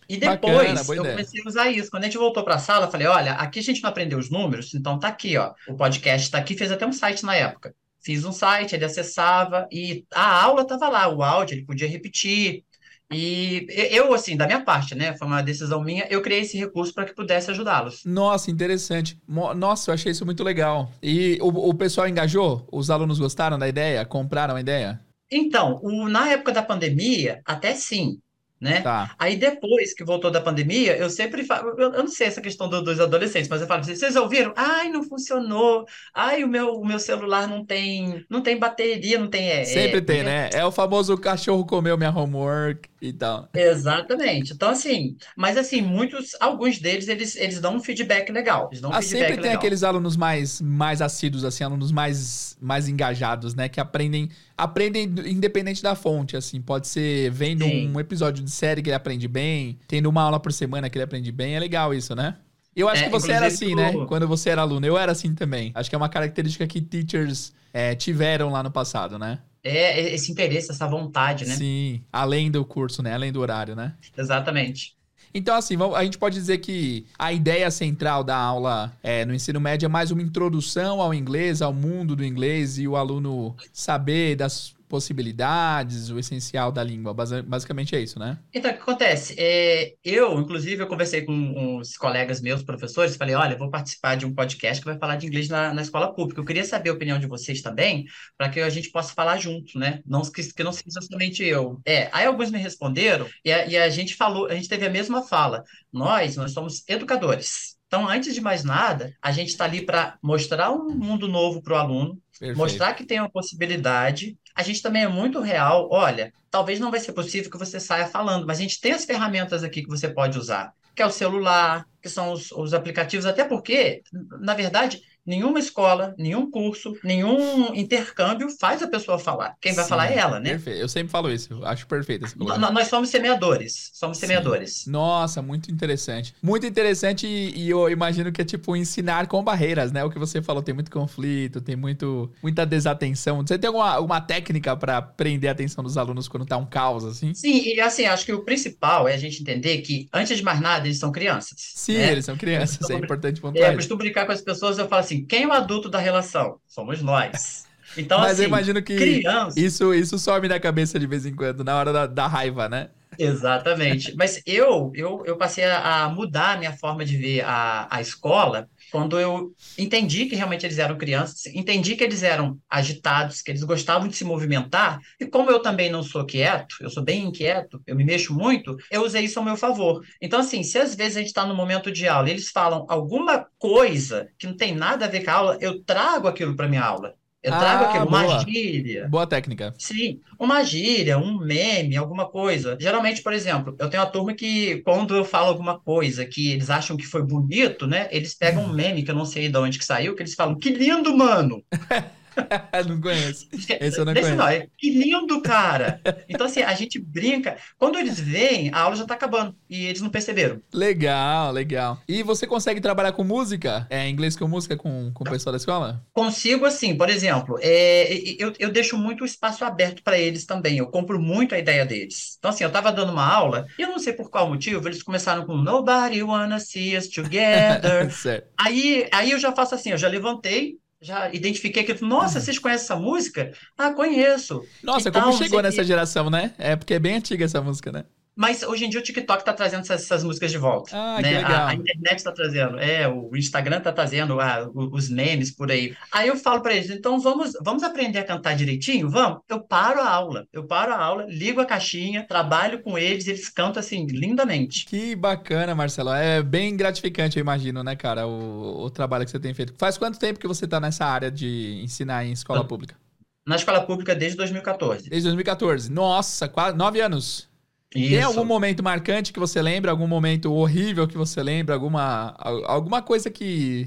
E depois Bacana, eu comecei a usar isso. Quando a gente voltou para a sala, eu falei: olha, aqui a gente não aprendeu os números, então tá aqui, ó. O podcast tá aqui, fez até um site na época. Fiz um site, ele acessava e a aula tava lá, o áudio, ele podia repetir. E eu, assim, da minha parte, né? Foi uma decisão minha, eu criei esse recurso para que pudesse ajudá-los. Nossa, interessante. Nossa, eu achei isso muito legal. E o, o pessoal engajou? Os alunos gostaram da ideia? Compraram a ideia? Então, o, na época da pandemia, até sim né? Tá. Aí depois que voltou da pandemia, eu sempre falo, eu, eu não sei essa questão do, dos adolescentes, mas eu falo assim, vocês ouviram? Ai, não funcionou. Ai, o meu, o meu celular não tem, não tem bateria, não tem. É, sempre é, tem, é, né? É o famoso cachorro comeu minha homework e tal. Exatamente. Então, assim, mas assim, muitos, alguns deles, eles, eles dão um feedback legal. Eles dão um ah, feedback sempre tem legal. aqueles alunos mais, mais assíduos, assim, alunos mais, mais engajados, né? Que aprendem aprendem independente da fonte, assim. Pode ser vendo Sim. um episódio de série que ele aprende bem, tendo uma aula por semana que ele aprende bem. É legal isso, né? Eu acho é, que você era assim, né? Quando você era aluno. Eu era assim também. Acho que é uma característica que teachers é, tiveram lá no passado, né? É, esse interesse, essa vontade, né? Sim, além do curso, né? Além do horário, né? Exatamente. Então, assim, a gente pode dizer que a ideia central da aula é, no ensino médio é mais uma introdução ao inglês, ao mundo do inglês, e o aluno saber das possibilidades, o essencial da língua. Basicamente é isso, né? Então, o que acontece? É, eu, inclusive, eu conversei com uns colegas meus, professores, falei, olha, vou participar de um podcast que vai falar de inglês na, na escola pública. Eu queria saber a opinião de vocês também, para que a gente possa falar junto, né? Não que, que não seja somente eu. É, aí alguns me responderam e a, e a gente falou, a gente teve a mesma fala. Nós, nós somos educadores. Então, antes de mais nada, a gente está ali para mostrar um mundo novo para o aluno, Perfeito. mostrar que tem uma possibilidade. A gente também é muito real. Olha, talvez não vai ser possível que você saia falando, mas a gente tem as ferramentas aqui que você pode usar, que é o celular, que são os, os aplicativos, até porque, na verdade, nenhuma escola, nenhum curso, nenhum intercâmbio faz a pessoa falar. Quem vai falar é ela, né? Perfeito. Eu sempre falo isso. Eu acho perfeito esse Nós somos semeadores. Somos Sim. semeadores. Nossa, muito interessante. Muito interessante e, e, eu imagino que é tipo ensinar com barreiras, né? O que você falou, tem muito conflito, tem muito, muita desatenção. Você tem alguma, alguma técnica para prender a atenção dos alunos quando tá um caos, assim? Sim, e assim, acho que o principal é a gente entender que, antes de mais nada, eles são crianças. Sim, né? eles são crianças. É importante pontuar. É, eu costumo brincar com as pessoas, eu falo assim, quem é o adulto da relação? Somos nós. Então, Mas assim, eu imagino que criança... isso, isso sobe na cabeça de vez em quando, na hora da, da raiva, né? Exatamente. Mas eu, eu, eu passei a mudar a minha forma de ver a, a escola quando eu entendi que realmente eles eram crianças, entendi que eles eram agitados, que eles gostavam de se movimentar, e como eu também não sou quieto, eu sou bem inquieto, eu me mexo muito, eu usei isso ao meu favor. Então, assim, se às vezes a gente está no momento de aula e eles falam alguma coisa que não tem nada a ver com a aula, eu trago aquilo para minha aula. Eu trago ah, aquilo, uma boa. gíria. Boa técnica. Sim, uma gíria, um meme, alguma coisa. Geralmente, por exemplo, eu tenho uma turma que, quando eu falo alguma coisa que eles acham que foi bonito, né? Eles pegam um meme que eu não sei de onde que saiu, que eles falam, que lindo, mano! [LAUGHS] [LAUGHS] não conheço. Esse eu não conheço. Não, é, que lindo, cara! Então, assim, a gente brinca. Quando eles veem, a aula já tá acabando. E eles não perceberam. Legal, legal. E você consegue trabalhar com música? É, inglês com música com, com o pessoal da escola? Consigo, assim, por exemplo, é, eu, eu deixo muito espaço aberto para eles também. Eu compro muito a ideia deles. Então, assim, eu tava dando uma aula, e eu não sei por qual motivo, eles começaram com Nobody Wanna See Us Together. [LAUGHS] aí, aí eu já faço assim, eu já levantei, já identifiquei que, nossa, vocês conhecem essa música? Ah, conheço. Nossa, como chegou nessa geração, né? É porque é bem antiga essa música, né? Mas hoje em dia o TikTok está trazendo essas, essas, músicas de volta. Ah, né? A, a, internet está trazendo, é, o Instagram está trazendo ah, os memes por aí. Aí eu falo para eles, então vamos, vamos aprender a cantar direitinho? Vamos? Eu paro a aula, eu paro a aula, ligo a caixinha, trabalho com eles, eles cantam assim, lindamente. Que bacana, Marcelo. É bem gratificante, eu imagino, né, cara, o, o trabalho que você tem feito. Faz quanto tempo que você está nessa área de ensinar em escola pública? Na escola pública desde 2014. Desde 2014. Nossa, quase nove anos. Isso. Tem algum momento marcante que você lembra? Algum momento horrível que você lembra? Alguma, alguma coisa que,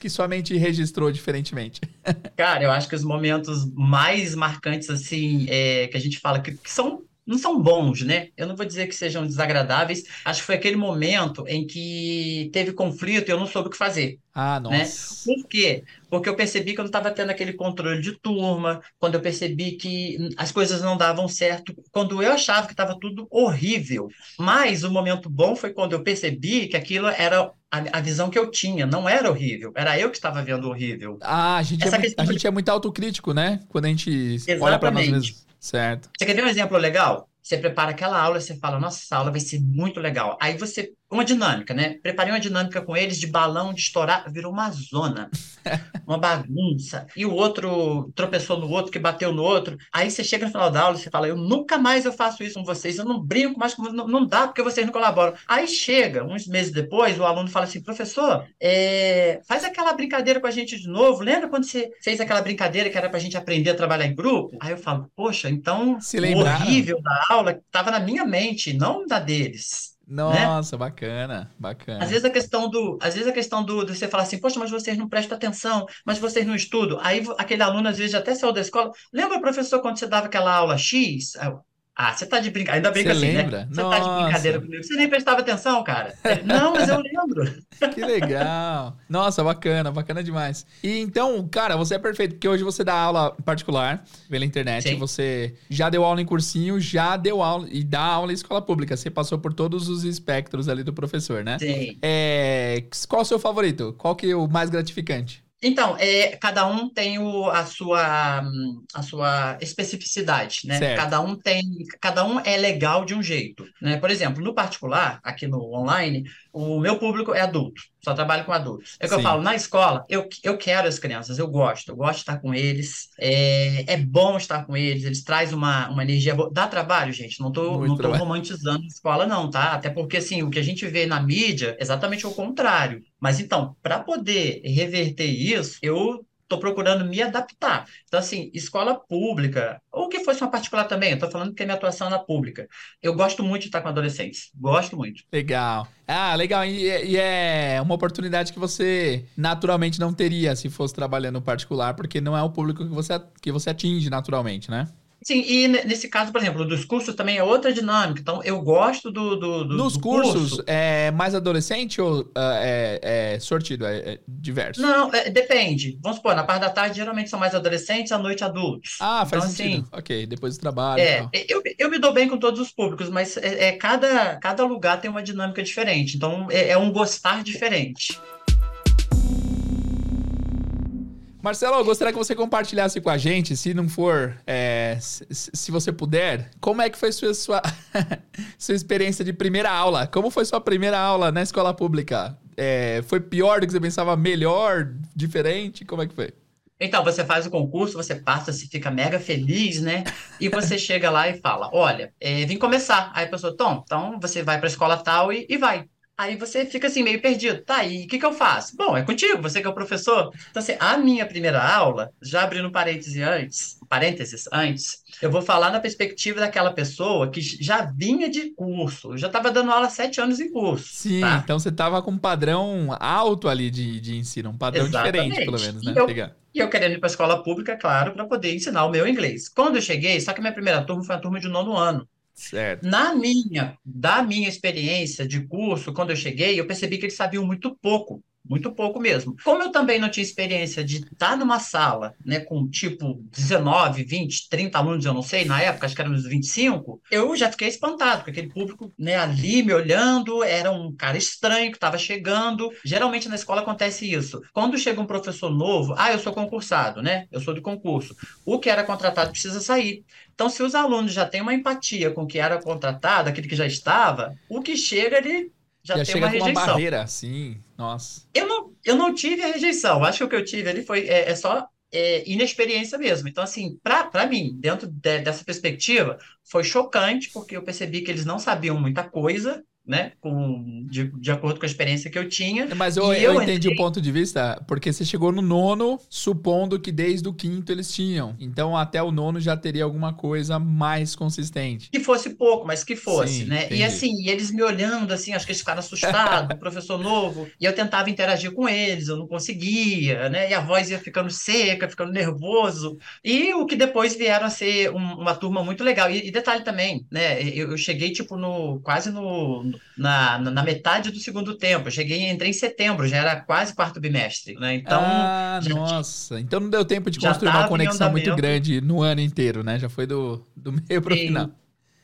que sua mente registrou diferentemente? [LAUGHS] Cara, eu acho que os momentos mais marcantes, assim, é, que a gente fala que, que são não são bons, né? Eu não vou dizer que sejam desagradáveis. Acho que foi aquele momento em que teve conflito e eu não soube o que fazer. Ah, né? nossa. Né? Por quê? Porque eu percebi que eu não estava tendo aquele controle de turma, quando eu percebi que as coisas não davam certo, quando eu achava que estava tudo horrível. Mas o momento bom foi quando eu percebi que aquilo era a, visão que eu tinha, não era horrível, era eu que estava vendo horrível. Ah, a gente, é muito, a gente é muito autocrítico, né? Quando a gente Exatamente. olha para nós mesmos. Certo. Você quer ver um exemplo legal? Você prepara aquela aula, você fala, nossa, essa aula vai ser muito legal. Aí você uma dinâmica, né? Preparei uma dinâmica com eles de balão de estourar, virou uma zona, [LAUGHS] uma bagunça. E o outro tropeçou no outro, que bateu no outro. Aí você chega no final da aula e você fala: Eu nunca mais eu faço isso com vocês, eu não brinco mais com vocês, não, não dá porque vocês não colaboram. Aí chega, uns meses depois, o aluno fala assim: Professor, é... faz aquela brincadeira com a gente de novo. Lembra quando você fez aquela brincadeira que era pra gente aprender a trabalhar em grupo? Aí eu falo: Poxa, então o horrível da aula estava na minha mente, não da deles. Né? Nossa, né? bacana, bacana. Às vezes a questão do, às vezes a questão do, de você falar assim, poxa, mas vocês não prestam atenção, mas vocês não estudam. Aí aquele aluno às vezes até saiu da escola. Lembra, professor, quando você dava aquela aula X? Ah, você tá de brincadeira. Ainda bem que assim, né? lembra? né? Você Nossa. tá de brincadeira comigo. Você nem prestava atenção, cara. [LAUGHS] Não, mas eu lembro. que legal. Nossa, bacana, bacana demais. E então, cara, você é perfeito, porque hoje você dá aula particular pela internet. Sim. Você já deu aula em cursinho, já deu aula e dá aula em escola pública. Você passou por todos os espectros ali do professor, né? Sim. É, qual o seu favorito? Qual que é o mais gratificante? Então, é, cada um tem o, a, sua, a sua especificidade, né? Certo. Cada um tem, cada um é legal de um jeito, né? Por exemplo, no particular, aqui no online, o meu público é adulto, só trabalho com adultos. É o que eu falo, na escola, eu, eu quero as crianças, eu gosto, eu gosto de estar com eles, é, é bom estar com eles, eles trazem uma, uma energia boa. Dá trabalho, gente, não tô, não tô romantizando a escola, não, tá? Até porque, assim, o que a gente vê na mídia é exatamente o contrário. Mas então, para poder reverter isso, eu estou procurando me adaptar. Então, assim, escola pública, ou que fosse uma particular também, estou falando que é minha atuação na pública. Eu gosto muito de estar com adolescentes. Gosto muito. Legal. Ah, legal. E, e é uma oportunidade que você naturalmente não teria se fosse trabalhando particular, porque não é o público que você, que você atinge naturalmente, né? Sim, e nesse caso, por exemplo, dos cursos também é outra dinâmica. Então, eu gosto do. do, do Nos do cursos, curso. é mais adolescente ou uh, é, é, sortido? É, é diverso? Não, é, depende. Vamos supor, na parte da tarde geralmente são mais adolescentes, à noite adultos. Ah, faz então, sentido. Assim, ok, depois do trabalho. É, eu, eu me dou bem com todos os públicos, mas é, é cada, cada lugar tem uma dinâmica diferente. Então, é, é um gostar diferente. Marcelo, eu gostaria que você compartilhasse com a gente, se não for, é, se, se, você puder, como é que foi sua, sua, [LAUGHS] sua experiência de primeira aula? Como foi sua primeira aula na escola pública? É, foi pior do que você pensava? Melhor? Diferente? Como é que foi? Então, você faz o concurso, você passa, se fica mega feliz, né? E você chega lá e fala: Olha, é, vim começar. Aí a pessoa, Tom, então você vai para a escola tal e, e vai. Aí você fica assim, meio perdido. Tá, e o que, que eu faço? Bom, é contigo, você que é o professor. Então, assim, a minha primeira aula, já abrindo parênteses antes, parênteses antes, eu vou falar na perspectiva daquela pessoa que já vinha de curso. Eu já estava dando aula há sete anos em curso. Sim, tá? então você estava com um padrão alto ali de, de ensino, um padrão Exatamente. diferente, pelo menos, né? E eu, e eu querendo ir para a escola pública, claro, para poder ensinar o meu inglês. Quando eu cheguei, só que minha primeira turma foi a turma de nono ano. Certo. Na minha, da minha experiência de curso, quando eu cheguei, eu percebi que eles sabiam muito pouco muito pouco mesmo. Como eu também não tinha experiência de estar numa sala, né, com tipo 19, 20, 30 alunos, eu não sei, na época, acho que éramos 25, eu já fiquei espantado, porque aquele público, né, ali me olhando, era um cara estranho que estava chegando. Geralmente na escola acontece isso. Quando chega um professor novo, ah, eu sou concursado, né? Eu sou do concurso. O que era contratado precisa sair. Então, se os alunos já têm uma empatia com o que era contratado, aquele que já estava, o que chega, ele já, tem uma rejeição. uma barreira, sim, nossa. Eu não, eu não tive a rejeição. Acho que o que eu tive ali foi é, é só é, inexperiência mesmo. Então, assim, para mim, dentro de, dessa perspectiva, foi chocante, porque eu percebi que eles não sabiam muita coisa, né? Com, de, de acordo com a experiência que eu tinha. Mas eu, eu, eu entendi entrei... o ponto de vista, porque você chegou no nono, supondo que desde o quinto eles tinham. Então, até o nono já teria alguma coisa mais consistente. Que fosse pouco, mas que fosse, Sim, né? Entendi. E assim, eles me olhando, assim, acho que eles ficaram assustados, professor novo, e eu tentava interagir com eles, eu não conseguia, né? E a voz ia ficando seca, ficando nervoso. E o que depois vieram a ser um, uma turma muito legal. E, e detalhe também, né? Eu, eu cheguei, tipo, no quase no na, na metade do segundo tempo. Eu cheguei, entrei em setembro, já era quase quarto bimestre, né? Então. Ah, nossa. Então não deu tempo de construir uma conexão muito grande no ano inteiro, né? Já foi do, do meio para o final.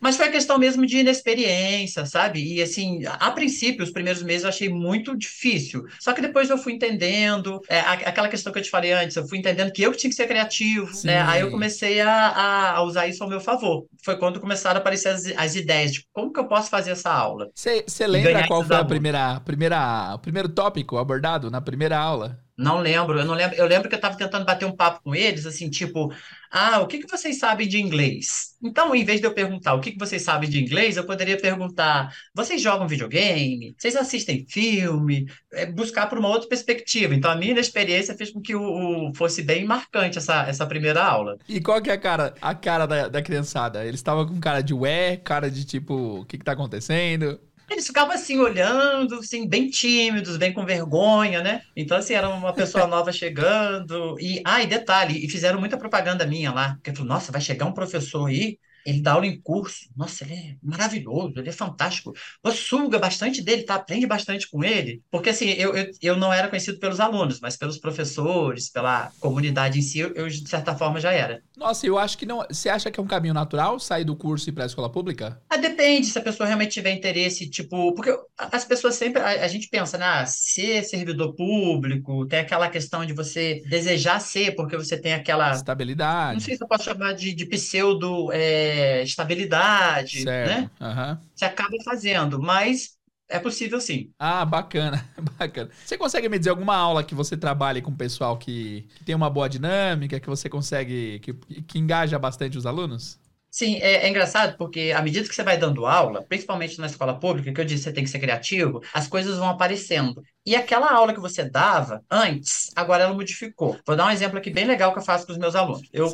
Mas foi a questão mesmo de inexperiência, sabe? E assim, a princípio, os primeiros meses eu achei muito difícil. Só que depois eu fui entendendo, é, aquela questão que eu te falei antes, eu fui entendendo que eu tinha que ser criativo, né? Aí eu comecei a, a, usar isso ao meu favor. Foi quando começaram a aparecer as, as ideias de como que eu posso fazer essa aula. Você lembra qual foi a primeira, primeira, o primeiro tópico abordado na primeira aula? Não lembro, eu não lembro. Eu lembro que eu estava tentando bater um papo com eles, assim, tipo, ah, o que, que vocês sabem de inglês? Então, em vez de eu perguntar o que, que vocês sabem de inglês, eu poderia perguntar: vocês jogam videogame? Vocês assistem filme? É, buscar por uma outra perspectiva. Então, a minha experiência fez com que o, o, fosse bem marcante essa, essa primeira aula. E qual que é a cara, a cara da, da criançada? Eles estavam com cara de ué, cara de tipo, o que, que tá acontecendo? Eles ficavam assim, olhando, assim, bem tímidos, bem com vergonha, né? Então, assim, era uma pessoa [LAUGHS] nova chegando. E, ah, e detalhe, e fizeram muita propaganda minha lá. Porque falou, nossa, vai chegar um professor aí ele dá aula em curso. Nossa, ele é maravilhoso, ele é fantástico. Você suga bastante dele, tá? Aprende bastante com ele. Porque, assim, eu, eu, eu não era conhecido pelos alunos, mas pelos professores, pela comunidade em si, eu, eu, de certa forma, já era. Nossa, eu acho que não. Você acha que é um caminho natural sair do curso e ir para a escola pública? Ah, depende, se a pessoa realmente tiver interesse, tipo. Porque as pessoas sempre. A, a gente pensa, né? Ah, ser servidor público, tem aquela questão de você desejar ser, porque você tem aquela. Estabilidade. Não sei se eu posso chamar de, de pseudo. É, estabilidade, certo. né? Uhum. Você acaba fazendo, mas é possível sim. Ah, bacana, [LAUGHS] bacana. Você consegue me dizer alguma aula que você trabalhe com pessoal que, que tem uma boa dinâmica, que você consegue, que, que engaja bastante os alunos? Sim, é, é, engraçado porque à medida que você vai dando aula, principalmente na escola pública, que eu disse que você tem que ser criativo, as coisas vão aparecendo. E aquela aula que você dava antes, agora ela modificou. Vou dar um exemplo aqui bem legal que eu faço com os meus alunos. Eu,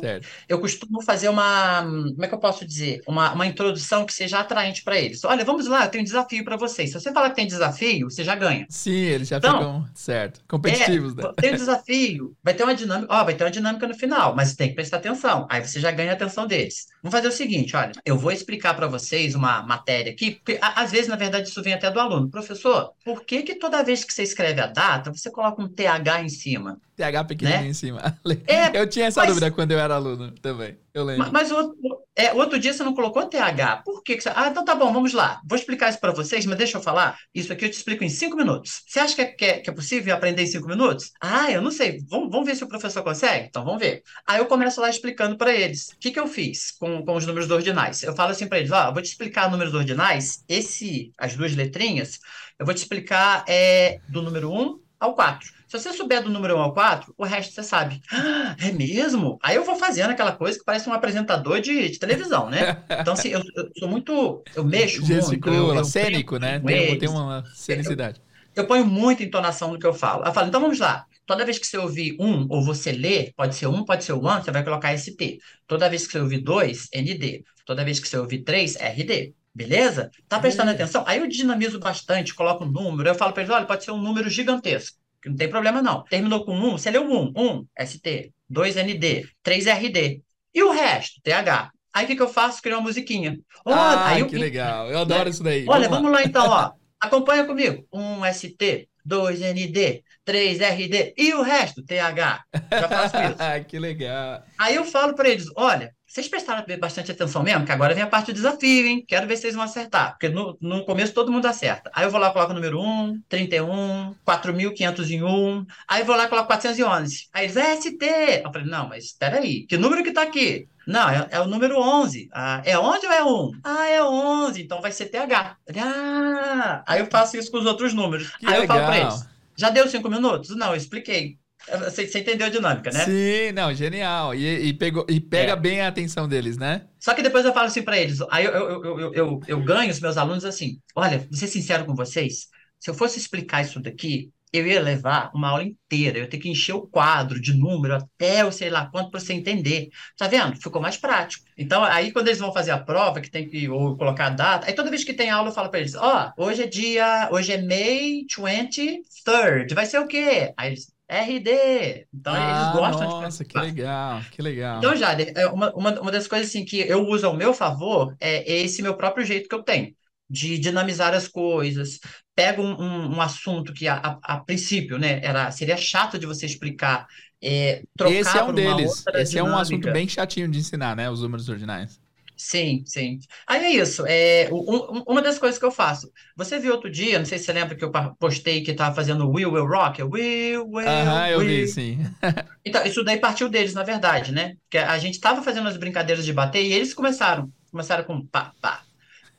eu costumo fazer uma, como é que eu posso dizer? Uma, uma introdução que seja atraente para eles. Olha, vamos lá, eu tenho um desafio para vocês. Se você falar que tem desafio, você já ganha. Sim, eles já então, ficam, certo, competitivos. É, né? Tem um desafio, vai ter uma dinâmica, ó, vai ter uma dinâmica no final, mas tem que prestar atenção. Aí você já ganha a atenção deles. Vamos fazer o seguinte, olha, eu vou explicar para vocês uma matéria aqui, porque às vezes, na verdade, isso vem até do aluno. Professor, por que que toda vez que você escreve a data, você coloca um TH em cima. TH pequenininho né? em cima. É, eu tinha essa mas, dúvida quando eu era aluno também. Eu lembro. Mas, mas outro, é, outro dia você não colocou TH. Por que, que você... Ah, então tá bom, vamos lá. Vou explicar isso para vocês, mas deixa eu falar. Isso aqui eu te explico em cinco minutos. Você acha que é, que é, que é possível aprender em cinco minutos? Ah, eu não sei. Vamos, vamos ver se o professor consegue? Então vamos ver. Aí eu começo lá explicando para eles. O que, que eu fiz com, com os números ordinais? Eu falo assim para eles: ó, eu vou te explicar números ordinais, esse, as duas letrinhas, eu vou te explicar é, do número 1 ao 4. Se você souber do número 1 ao 4, o resto você sabe. Ah, é mesmo? Aí eu vou fazendo aquela coisa que parece um apresentador de, de televisão, né? [LAUGHS] Então, assim, eu, eu sou muito. Eu mexo Gesticula, muito. Eu, eu cênico, né? Tem, tem, uma cenicidade. Eu, eu, ponho muita entonação no que eu falo. Eu falo, então vamos lá. Toda vez que você ouvir um ou você lê, pode ser um, pode ser o one, você vai colocar ST. Toda vez que você ouvir dois, ND. Toda vez que você ouvir três, RD. Beleza? Tá prestando atenção? Aí eu dinamizo bastante, coloco um número, eu falo para eles, olha, pode ser um número gigantesco, que não tem problema não. Terminou com um, você leu um, um, ST, dois ND, três RD. E o resto, TH. Aí o que, que eu faço? Crio uma musiquinha. Olha, ah, aí eu, que legal. Eu adoro né? isso daí. Olha, vamos lá. vamos lá então, ó. [LAUGHS] Acompanha comigo. Um ST, dois ND, três RD e o resto, TH. Já faço isso. [LAUGHS] que legal. Aí eu falo para eles: olha, vocês prestaram bastante atenção mesmo? Que agora vem a parte do desafio, hein? Quero ver se vocês vão acertar. Porque no, no começo todo mundo acerta. Aí eu vou lá, coloco o número 1, 31, 4.501. Aí eu vou lá e coloco 411. Aí eles, é ST. Eu falei, não, mas espera aí. Que número que tá aqui? Não, é, é, o número 11. Ah, é 11 ou é 1? Ah, é 11. Então vai ser TH. Ah, aí eu faço isso com os outros números. Que aí legal. eu falo para eles, já deu 5 minutos? Não, eu expliquei. Você, você, entendeu a dinâmica, né? Sim, não, genial. E, e, pegou, e pega é. bem a atenção deles, né? Só que depois eu falo assim para eles, aí eu, eu, eu, eu, eu ganho os meus alunos assim, olha, vou ser sincero com vocês, se eu fosse explicar isso daqui, eu ia levar uma aula inteira, eu ia ter que encher o quadro de número até eu sei lá quanto para você entender. Tá vendo? Ficou mais prático. Então, aí quando eles vão fazer a prova, que tem que ou colocar a data, aí toda vez que tem aula eu falo para eles, ó, oh, hoje é dia, hoje é May 23rd, vai ser o quê? Aí eles, RD. Então ah, eles gostam nossa, de Nossa, que legal, que legal. Então, Jader, é uma, uma, uma das coisas assim que eu uso ao meu favor é esse meu próprio jeito que eu tenho de dinamizar as coisas. Pego um, um, um assunto que a, a, a, princípio, né, era, seria chato de você explicar, é, trocar Esse é um deles. Esse dinâmica. é um assunto bem chatinho de ensinar, né, os números ordinais. Sim, sim. Aí é isso. É, um, uma das coisas que eu faço. Você viu outro dia, não sei se você lembra que eu postei que estava fazendo Will Will Rock? Will, Will, Aham, eu vi, sim. [LAUGHS] então, isso daí partiu deles, na verdade, né? Porque a gente estava fazendo as brincadeiras de bater e eles começaram. Começaram com pá, pá,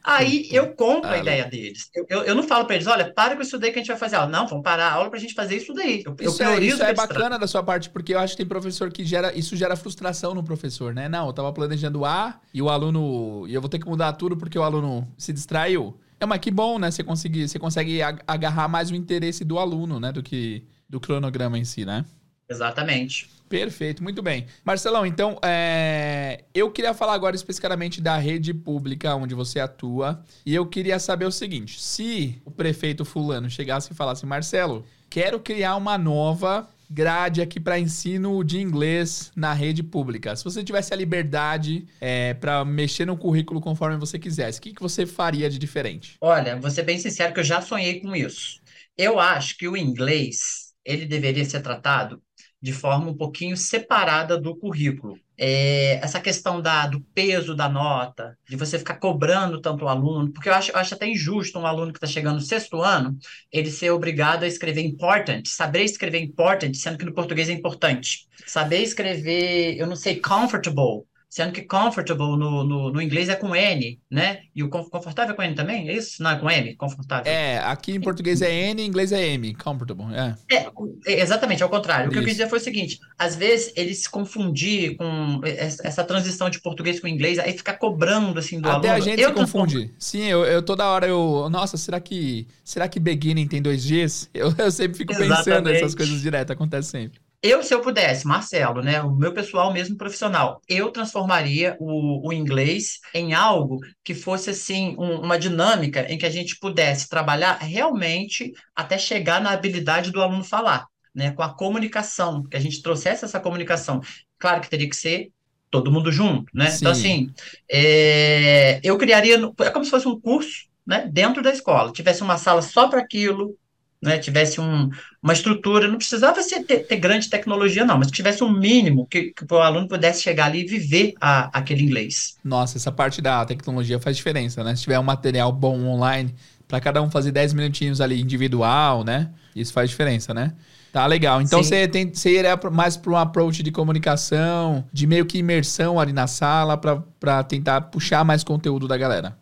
Aí eu compro ah, a ideia deles. Eu, eu, eu, não falo para eles, olha, para com isso daí que a gente vai fazer aula. Não, vamos parar a aula para a gente fazer isso daí. Eu, isso eu é, isso é bacana da sua parte, porque eu acho que tem professor que gera. Isso gera frustração no professor, né? Não, eu tava planejando A e o aluno. E eu vou ter que mudar tudo porque o aluno se distraiu. É, mas que bom, né? Você, conseguir, você consegue agarrar mais o interesse do aluno, né? Do que do cronograma em si, né? Exatamente. Perfeito, muito bem. Marcelão, então, é... eu queria falar agora especificamente da rede pública onde você atua. E eu queria saber o seguinte: se o prefeito Fulano chegasse e falasse, Marcelo, quero criar uma nova grade aqui para ensino de inglês na rede pública? Se você tivesse a liberdade é, para mexer no currículo conforme você quisesse, o que, que você faria de diferente? Olha, vou ser bem sincero que eu já sonhei com isso. Eu acho que o inglês ele deveria ser tratado de forma um pouquinho separada do currículo. É, essa questão da, do peso da nota, de você ficar cobrando tanto o aluno, porque eu acho, eu acho até injusto um aluno que está chegando no sexto ano, ele ser obrigado a escrever important, saber escrever important, sendo que no português é importante. Saber escrever, eu não sei, comfortable, sendo que comfortable no, no, no, inglês é com N, né? E o confortável é com N também? É isso? Não, é com M, confortável. É, aqui em português é N, em inglês é M, comfortable, é. é, é exatamente, ao contrário. Isso. O que eu quis dizer foi o seguinte, às vezes ele se confundir com essa transição de português com inglês, aí ficar cobrando, assim, do Até aluno. Até a gente eu se confunde. Sim, eu, eu toda hora eu... Nossa, será que, será que beginning tem dois Gs? Eu, eu sempre fico exatamente. pensando nessas coisas direto, acontece sempre. Eu, se eu pudesse, Marcelo, né, o meu pessoal mesmo profissional, eu transformaria o, o inglês em algo que fosse, assim, um, uma dinâmica em que a gente pudesse trabalhar realmente até chegar na habilidade do aluno falar, né, com a comunicação, que a gente trouxesse essa comunicação. Claro que teria que ser todo mundo junto, né? Sim. Então, assim, é, eu criaria, é como se fosse um curso, né, dentro da escola, tivesse uma sala só para aquilo, né, tivesse um, uma estrutura, não precisava ser, ter, ter, grande tecnologia, não, mas que tivesse um mínimo que, que o aluno pudesse chegar ali e viver a, aquele inglês. Nossa, essa parte da tecnologia faz diferença, né? Se tiver um material bom online, para cada um fazer 10 minutinhos ali individual, né? Isso faz diferença, né? Tá legal. Então você tem você iria mais para um approach de comunicação, de meio que imersão ali na sala para tentar puxar mais conteúdo da galera.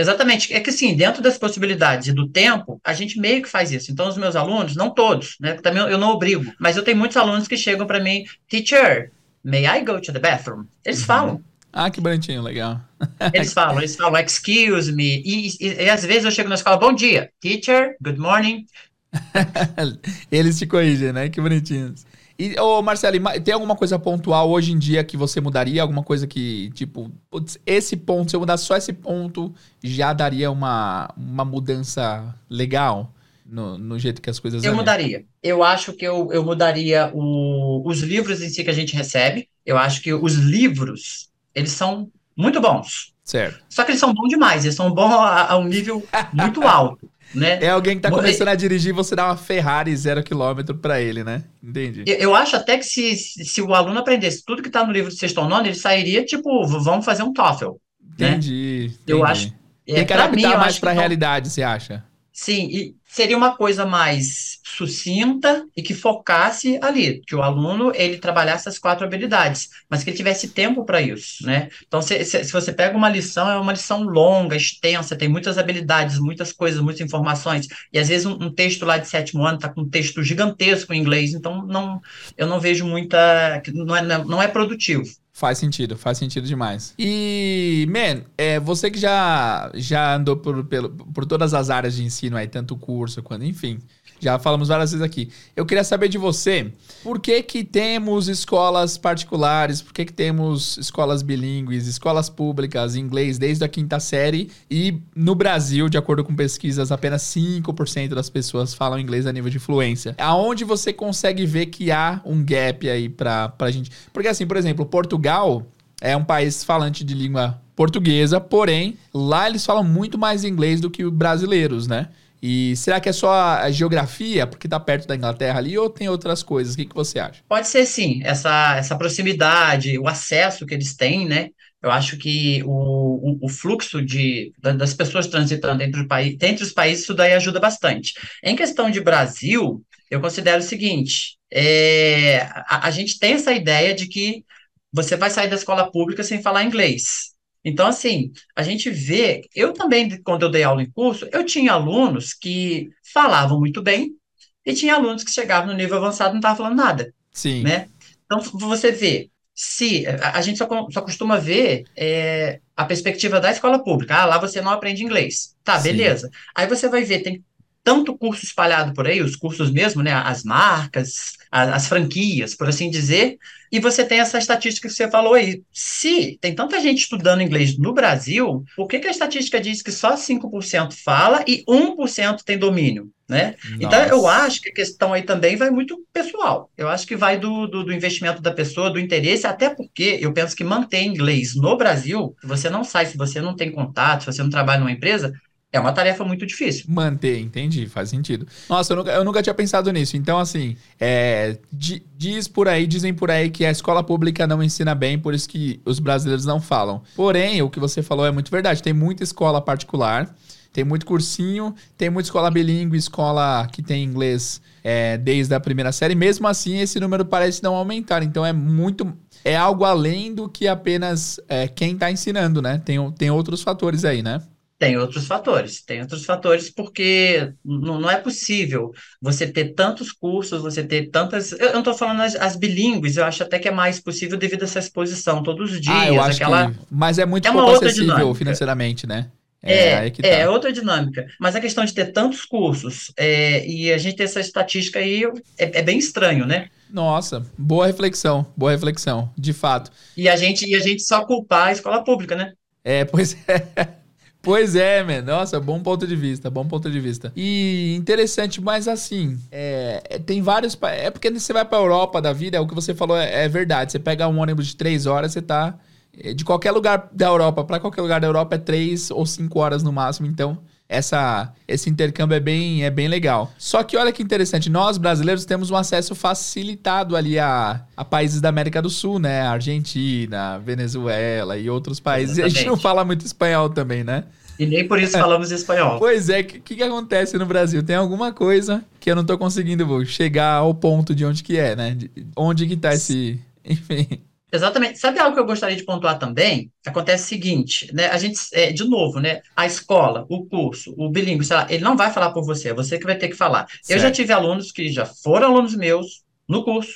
Exatamente. É que, sim, dentro das possibilidades e do tempo, a gente meio que faz isso. Então, os meus alunos, não todos, né? Também eu não obrigo, mas eu tenho muitos alunos que chegam para mim, teacher, may I go to the bathroom? Eles uhum. falam. Ah, que bonitinho, legal. [LAUGHS] Eles falam, eles falam, excuse me. E, e, e, às vezes eu chego na escola, bom dia, teacher, good morning. [LAUGHS] eles te corrigem, né? Que bonitinhos. E, ô Marcelo, tem alguma coisa pontual hoje em dia que você mudaria? Alguma coisa que, tipo, putz, esse ponto, se eu mudar só esse ponto, já daria uma, uma mudança legal no, no jeito que as coisas Eu mudaria. Eu acho que eu, eu mudaria o, os livros em si que a gente recebe. Eu acho que os livros, eles são muito bons. Certo. Só que eles são bons demais, eles são bons a, a um nível muito [LAUGHS] alto. Né? É alguém que tá começando a dirigir, você dá uma Ferrari zero quilômetro para ele, né? Entendi. Eu acho até que se, se o aluno aprendesse tudo que tá no livro de sexto nono, ele sairia, tipo, vamos fazer um TOEFL. Né? Entendi. Né? Eu acho. É, Tem que adaptar mais para a realidade, você acha? Sim, e seria uma coisa mais sucinta e que focasse ali, que o aluno ele trabalhasse as quatro habilidades, mas que ele tivesse tempo para isso, né? Então, se, se, se, você pega uma lição, é uma lição longa, extensa, tem muitas habilidades, muitas coisas, muitas informações, e às vezes um, um texto lá de sétimo ano está com um texto gigantesco em inglês, então não, eu não vejo muita, não é, não é produtivo. Faz sentido, faz sentido demais. E, man, é, você que já, já andou por, por, por todas as áreas de ensino aí, tanto curso quanto, enfim, já falamos várias vezes aqui. Eu queria saber de você, por que que temos escolas particulares, por que que temos escolas bilíngues, escolas públicas, inglês desde a quinta série e no Brasil, de acordo com pesquisas, apenas 5% das pessoas falam inglês a nível de fluência. Aonde você consegue ver que há um gap aí pra, pra gente? Porque assim, por exemplo, Portugal é um país falante de língua portuguesa, porém, lá eles falam muito mais inglês do que os brasileiros, né? E será que é só a geografia, porque está perto da Inglaterra ali, ou tem outras coisas? O que, que você acha? Pode ser sim, essa, essa proximidade, o acesso que eles têm, né? Eu acho que o, o, o fluxo de, das pessoas transitando entre, o país, entre os países, isso daí ajuda bastante. Em questão de Brasil, eu considero o seguinte: é, a, a gente tem essa ideia de que você vai sair da escola pública sem falar inglês. Então, assim, a gente vê, eu também, quando eu dei aula em curso, eu tinha alunos que falavam muito bem e tinha alunos que chegavam no nível avançado e não estavam falando nada. Sim. Né? Então, você vê, se a, a gente só, só costuma ver é, a perspectiva da escola pública. Ah, lá você não aprende inglês. Tá, Sim. beleza. Aí você vai ver, tem tanto curso espalhado por aí, os cursos mesmo, né, as marcas, as, as, franquias, por assim dizer, e você tem essa estatística que você falou aí. Se tem tanta gente estudando inglês no Brasil, por que, que a estatística diz que só 5% fala e 1% tem domínio? Né? Então, eu acho que a questão aí também vai muito pessoal. Eu acho que vai do, do, do, investimento da pessoa, do interesse, até porque eu penso que manter inglês no Brasil, você não sai, se você não tem contato, se você não trabalha numa empresa, é uma tarefa muito difícil. Manter, entendi, faz sentido. Nossa, eu nunca, eu nunca tinha pensado nisso. Então, assim, é, diz por aí, dizem por aí que a escola pública não ensina bem, por isso que os brasileiros não falam. Porém, o que você falou é muito verdade. Tem muita escola particular, tem muito cursinho, tem muita escola bilíngue, escola que tem inglês é, desde a primeira série. Mesmo assim, esse número parece não aumentar. Então, é muito é algo além do que apenas é, quem está ensinando, né? Tem, tem outros fatores aí, né? Tem outros fatores, tem outros fatores porque não, é possível você ter tantos cursos, você ter tantas. Eu não estou falando as, as, bilíngues, eu acho até que é mais possível devido a essa exposição todos os dias. Ah, eu acho aquela... que... Mas é muito é pouco acessível dinâmica. financeiramente, né? É, é, tá. é, outra dinâmica. Mas a questão de ter tantos cursos é, e a gente ter essa estatística aí é, é, bem estranho, né? Nossa, boa reflexão, boa reflexão, de fato. E a gente, e a gente só culpar a escola pública, né? É, pois é. [LAUGHS] Pois é, man. Nossa, bom ponto de vista, bom ponto de vista. E interessante, mas assim, é, é tem vários. É porque você vai pra Europa da vida, é o que você falou é, é verdade. Você pega um ônibus de três horas, você tá. É, de qualquer lugar da Europa para qualquer lugar da Europa é três ou cinco horas no máximo. Então, essa, esse intercâmbio é bem, é bem legal. Só que olha que interessante, nós brasileiros temos um acesso facilitado ali a, a países da América do Sul, né? Argentina, Venezuela e outros países. Exatamente. E a gente não fala muito espanhol também, né? E nem por isso falamos espanhol. [LAUGHS] Pois é, o que, que, acontece no Brasil? Tem alguma coisa que eu não tô conseguindo chegar ao ponto de onde que é, né? De onde que tá esse... [LAUGHS] Enfim... Exatamente. Sabe algo que eu gostaria de pontuar também? Acontece o seguinte, né? A gente, é, de novo, né? A escola, o curso, o bilíngue, sei lá, ele não vai falar por você, é você que vai ter que falar. Certo. Eu já tive alunos que já foram alunos meus no curso,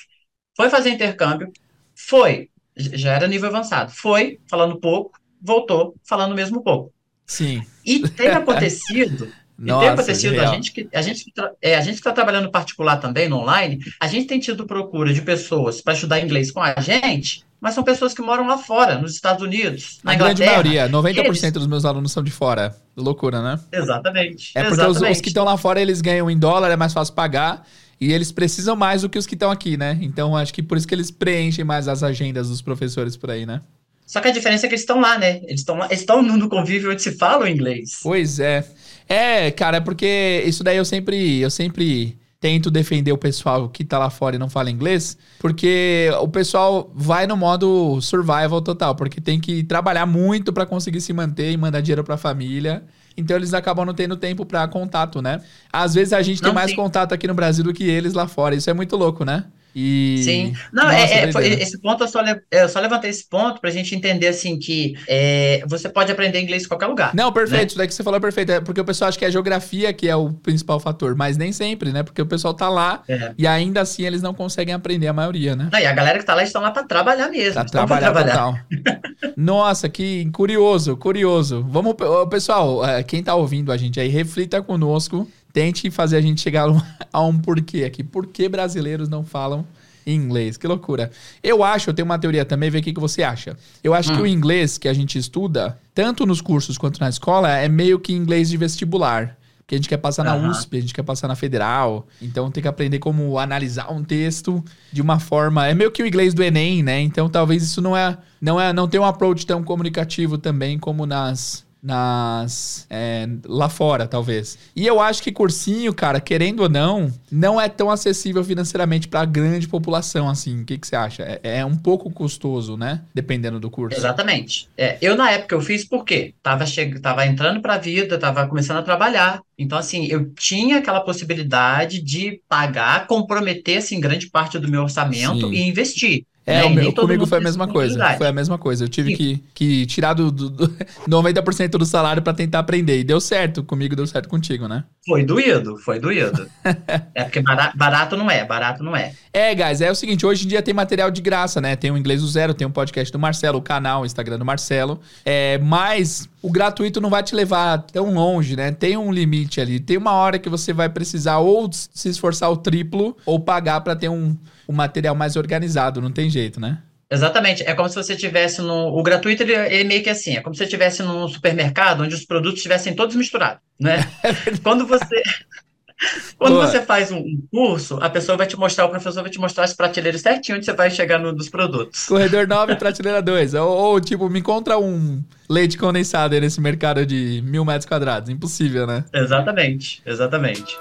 foi fazer intercâmbio, foi, já era nível avançado, foi falando pouco, voltou falando mesmo pouco. Sim. E tem [LAUGHS] acontecido Nossa, e tem acontecido, a gente, que, a, gente, é, a gente está trabalhando particular também, no online, a gente tem tido procura de pessoas para estudar inglês com a gente, mas são pessoas que moram lá fora, nos Estados Unidos, na a grande maioria, 90% eles... dos meus alunos são de fora. Loucura, né? Exatamente. É porque exatamente. Os, os, que estão lá fora, eles ganham em dólar, é mais fácil pagar, e eles precisam mais do que os que estão aqui, né? Então, acho que por isso que eles preenchem mais as agendas dos professores por aí, né? Só que a diferença é que eles estão lá, né? Eles estão no convívio onde se fala o inglês. Pois é. É, cara, é porque isso daí eu sempre, eu sempre tento defender o pessoal que tá lá fora e não fala inglês, porque o pessoal vai no modo survival total, porque tem que trabalhar muito para conseguir se manter e mandar dinheiro para a família. Então eles acabam não tendo tempo para contato, né? Às vezes a gente não, tem mais contato aqui no Brasil do que eles lá fora. Isso é muito louco, né? E... Sim. Não, Nossa, é, é esse ponto eu só, eu só levantei esse ponto pra gente entender assim que é, você pode aprender inglês em qualquer lugar. Não, perfeito, né? isso daí que você falou é perfeito. É porque o pessoal acha que é a geografia que é o principal fator, mas nem sempre, né? Porque o pessoal tá lá é. e ainda assim eles não conseguem aprender a maioria, né? Não, e a galera que tá lá estão lá pra trabalhar mesmo. Pra trabalhar, pra trabalhar. [LAUGHS] Nossa, que curioso, curioso. Vamos, pessoal, é, quem tá ouvindo a gente aí, reflita conosco Tente fazer a gente chegar [LAUGHS] a um porquê aqui. Por que brasileiros não falam inglês? Que loucura. Eu acho, eu tenho uma teoria também, ver o que, que você acha. Eu acho hum. que o inglês que a gente estuda, tanto nos cursos quanto na escola, é meio que inglês de vestibular. Porque a gente quer passar na USP, a gente quer passar na Federal. Então tem que aprender como analisar um texto de uma forma. É meio que o inglês do Enem, né? Então talvez isso não é. Não, é, não tem um approach tão comunicativo também como nas nas é, lá fora, talvez. E eu acho que cursinho, cara, querendo ou não, não é tão acessível financeiramente para a grande população, assim. O que, que você acha? É, é, um pouco custoso, né? Dependendo do curso. Exatamente. É, eu, na época, eu fiz por quê? Tava, che... tava entrando pra vida, tava começando a trabalhar. Então, assim, eu tinha aquela possibilidade de pagar, comprometer, assim, grande parte do meu orçamento Sim. e investir. É, né? o meu, comigo foi a mesma coisa. Foi a mesma coisa. Eu tive que, que tirar do, do, do [LAUGHS] 90% do salário para tentar aprender. E deu certo. Comigo deu certo contigo, né? Foi doído, foi doído. [LAUGHS] é porque barato, barato, não é, barato não é. É, guys, é o seguinte, hoje em dia tem material de graça, né? Tem o Inglês do Zero, tem o podcast do Marcelo, o canal, o Instagram do Marcelo. É, mas o gratuito não vai te levar tão longe, né? Tem um limite ali. Tem uma hora que você vai precisar ou se esforçar o triplo ou pagar para ter um, um material mais organizado, não tem jeito, né? Exatamente. É como se você tivesse no. O gratuito ele, é meio que assim, é como se você estivesse num supermercado onde os produtos estivessem todos misturados, né? [LAUGHS] Quando você. [LAUGHS] Quando Boa. você faz um curso, a pessoa vai te mostrar, o professor vai te mostrar as prateleiras certinho onde você vai chegar no, dos produtos. Corredor 9, [LAUGHS] prateleira 2. Ou, ou, tipo, me encontra um leite condensado aí nesse mercado de mil metros quadrados. Impossível, né? Exatamente, exatamente.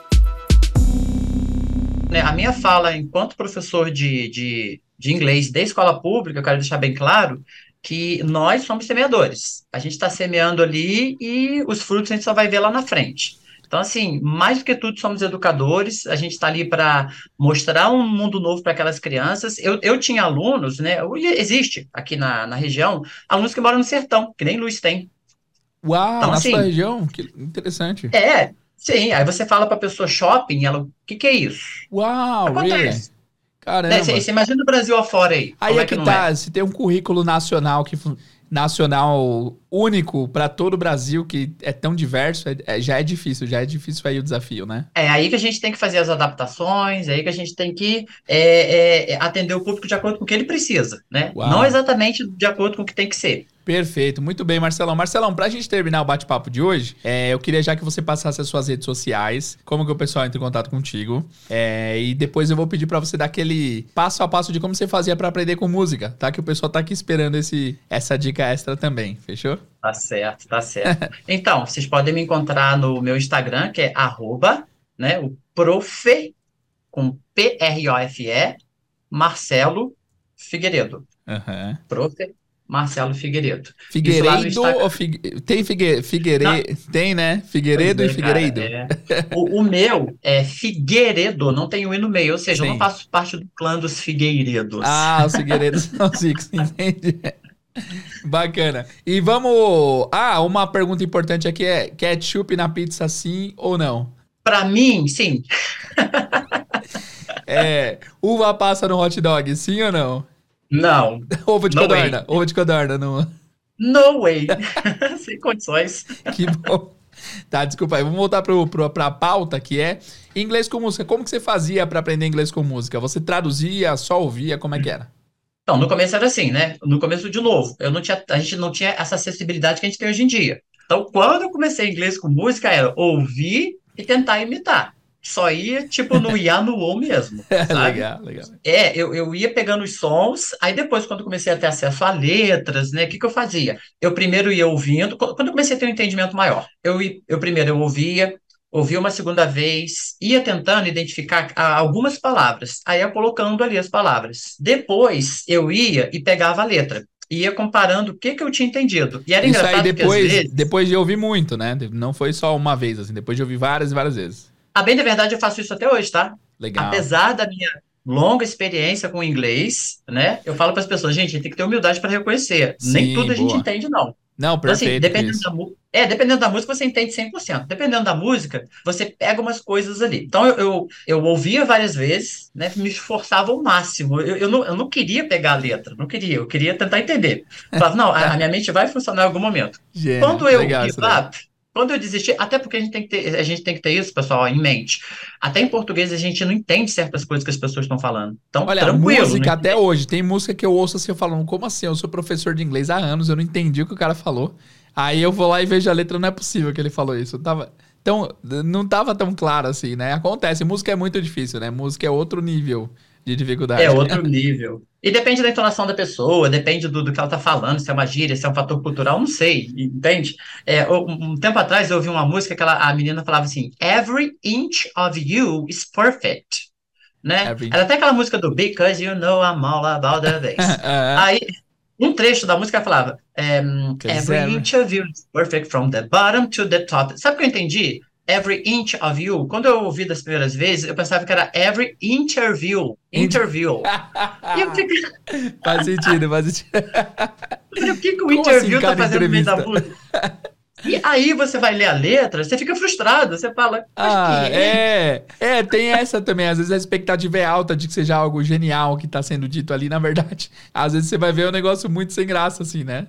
Né, a minha fala enquanto professor de, de de inglês da escola pública, eu quero deixar bem claro que nós somos semeadores. A gente está semeando ali e os frutos a gente só vai ver lá na frente. Então, assim, mais do que tudo, somos educadores, a gente está ali para mostrar um mundo novo para aquelas crianças. Eu, eu tinha alunos, né? Existe aqui na, na região, alunos que moram no sertão, que nem Luiz tem. Uau, então, na assim, sua região? Que interessante. É, sim. Aí você fala para a pessoa shopping, ela, o que, que é isso? Uau, Acontece. Really? Caramba. Né, você, imagina o Brasil afora aí. Aí é, é que, que tá, é? se tem um currículo nacional que nacional único para todo o Brasil, que é tão diverso, é, é, já é difícil, já é difícil aí o desafio, né? É aí que a gente tem que fazer as adaptações, é aí que a gente tem que é, é, atender o público de acordo com o que ele precisa, né? Uau. Não exatamente de acordo com o que tem que ser. Perfeito, muito bem, Marcelão. Marcelão, pra gente terminar o bate-papo de hoje, é, eu queria já que você passasse as suas redes sociais, como que o pessoal entra em contato contigo, é, e depois eu vou pedir para você dar aquele passo a passo de como você fazia para aprender com música, tá? Que o pessoal tá aqui esperando esse, essa dica extra também, fechou? Tá certo, tá certo. [LAUGHS] então, vocês podem me encontrar no meu Instagram, que é arroba, né, o prof, com P-R-O-F-E, Marcelo Figueiredo. Uhum. Prof Marcelo Figueiredo. Figueiredo ou Figue... tem Figue... Figueiredo? Tem, né? Figueiredo é, e Figueiredo. Cara, é. o, o, meu é Figueiredo, não tem o I no meio, ou seja, Sim. eu não faço parte do clã dos Figueiredos. Ah, os Figueiredos são os ricos, [LAUGHS] entende? Bacana. E vamos. Ah, uma pergunta importante aqui é: ketchup na pizza sim ou não? Para mim, sim. é, uva passa no hot dog, sim ou não? Não. [LAUGHS] Ovo de no codorna. Way. Ovo de codorna, não. No way. [LAUGHS] Sem condições. [LAUGHS] Que bom. Tá, desculpa aí. Vamos voltar pro, pro, pra pauta, que é inglês com música. Como que você fazia para aprender inglês com música? Você traduzia, só ouvia? Como é que era? Então, no começo era assim, né? No começo, de novo, eu não tinha, a gente não tinha essa acessibilidade que a gente tem hoje em dia. Então, quando eu comecei inglês com música, era ouvir e tentar imitar só ia, tipo, no ia no ou mesmo. [LAUGHS] Sabe? legal, legal. É, eu, eu ia pegando os sons, aí depois, quando comecei a ter acesso a letras, né, o que, que eu fazia? Eu primeiro ia ouvindo, quando eu comecei a ter um entendimento maior, eu, eu primeiro eu ouvia, ouvia uma segunda vez, ia tentando identificar algumas palavras, aí ia colocando ali as palavras. Depois eu ia e pegava a letra ia comparando o que, que eu tinha entendido. E era Isso engraçado aí depois, vezes... depois de ouvir muito, né? Não foi só uma vez, assim, depois de ouvir várias e várias vezes. A bem da verdade, eu faço isso até hoje, tá? Legal. Apesar da minha longa experiência com inglês, né? Eu falo para as pessoas, gente, tem que ter humildade para reconhecer. Sim, Nem tudo a gente entende, não. Não, perfeito. Então, assim, dependendo da, é, dependendo da música, você entende 100%. Dependendo da música, você pega umas coisas ali. Então, eu, eu, eu ouvia várias vezes, né? Me esforçava ao máximo. Eu, eu, não, eu não queria pegar a letra, não queria. Eu queria tentar entender. Eu falava, não, a, a minha mente vai funcionar em algum momento. Quando eu legal, quando eu desisti, até porque a gente, tem que ter, a gente tem que ter isso, pessoal, em mente. Até em português a gente não entende certas coisas que as pessoas estão falando. Então, Olha, tranquilo. música né? até hoje, tem música que eu ouço assim, eu falando, como assim? Eu sou professor de inglês há anos, eu não entendi o que o cara falou. Aí eu vou lá e vejo a letra, não é possível que ele falou isso. tava, então, não tava tão claro assim, né? Acontece, música é muito difícil, né? Música é outro nível de dificuldade. É outro nível. E depende da entonação da pessoa, depende do, do que ela está falando, se é uma gíria, se é um fator cultural, não sei, entende? É, um tempo atrás eu ouvi uma música que ela, a menina falava assim: Every inch of you is perfect. Né? Every... Era até aquela música do Because You Know I'm All About the Bass. uh [LAUGHS] Aí, um trecho da música falava: um, Every inch of you is perfect from the bottom to the top. Sabe o que eu entendi? Every inch of you. Quando eu ouvi das primeiras vezes, eu pensava que era every interview. Interview. e eu fiquei... [LAUGHS] Faz sentido, faz sentido. o que, que o Como interview assim, tá fazendo no meio da música? E aí você vai ler a letra, você fica frustrado, você fala. Ah, é. É, tem essa também. Às vezes a expectativa é alta de que seja algo genial que tá sendo dito ali, na verdade. Às vezes você vai ver um negócio muito sem graça, assim, né?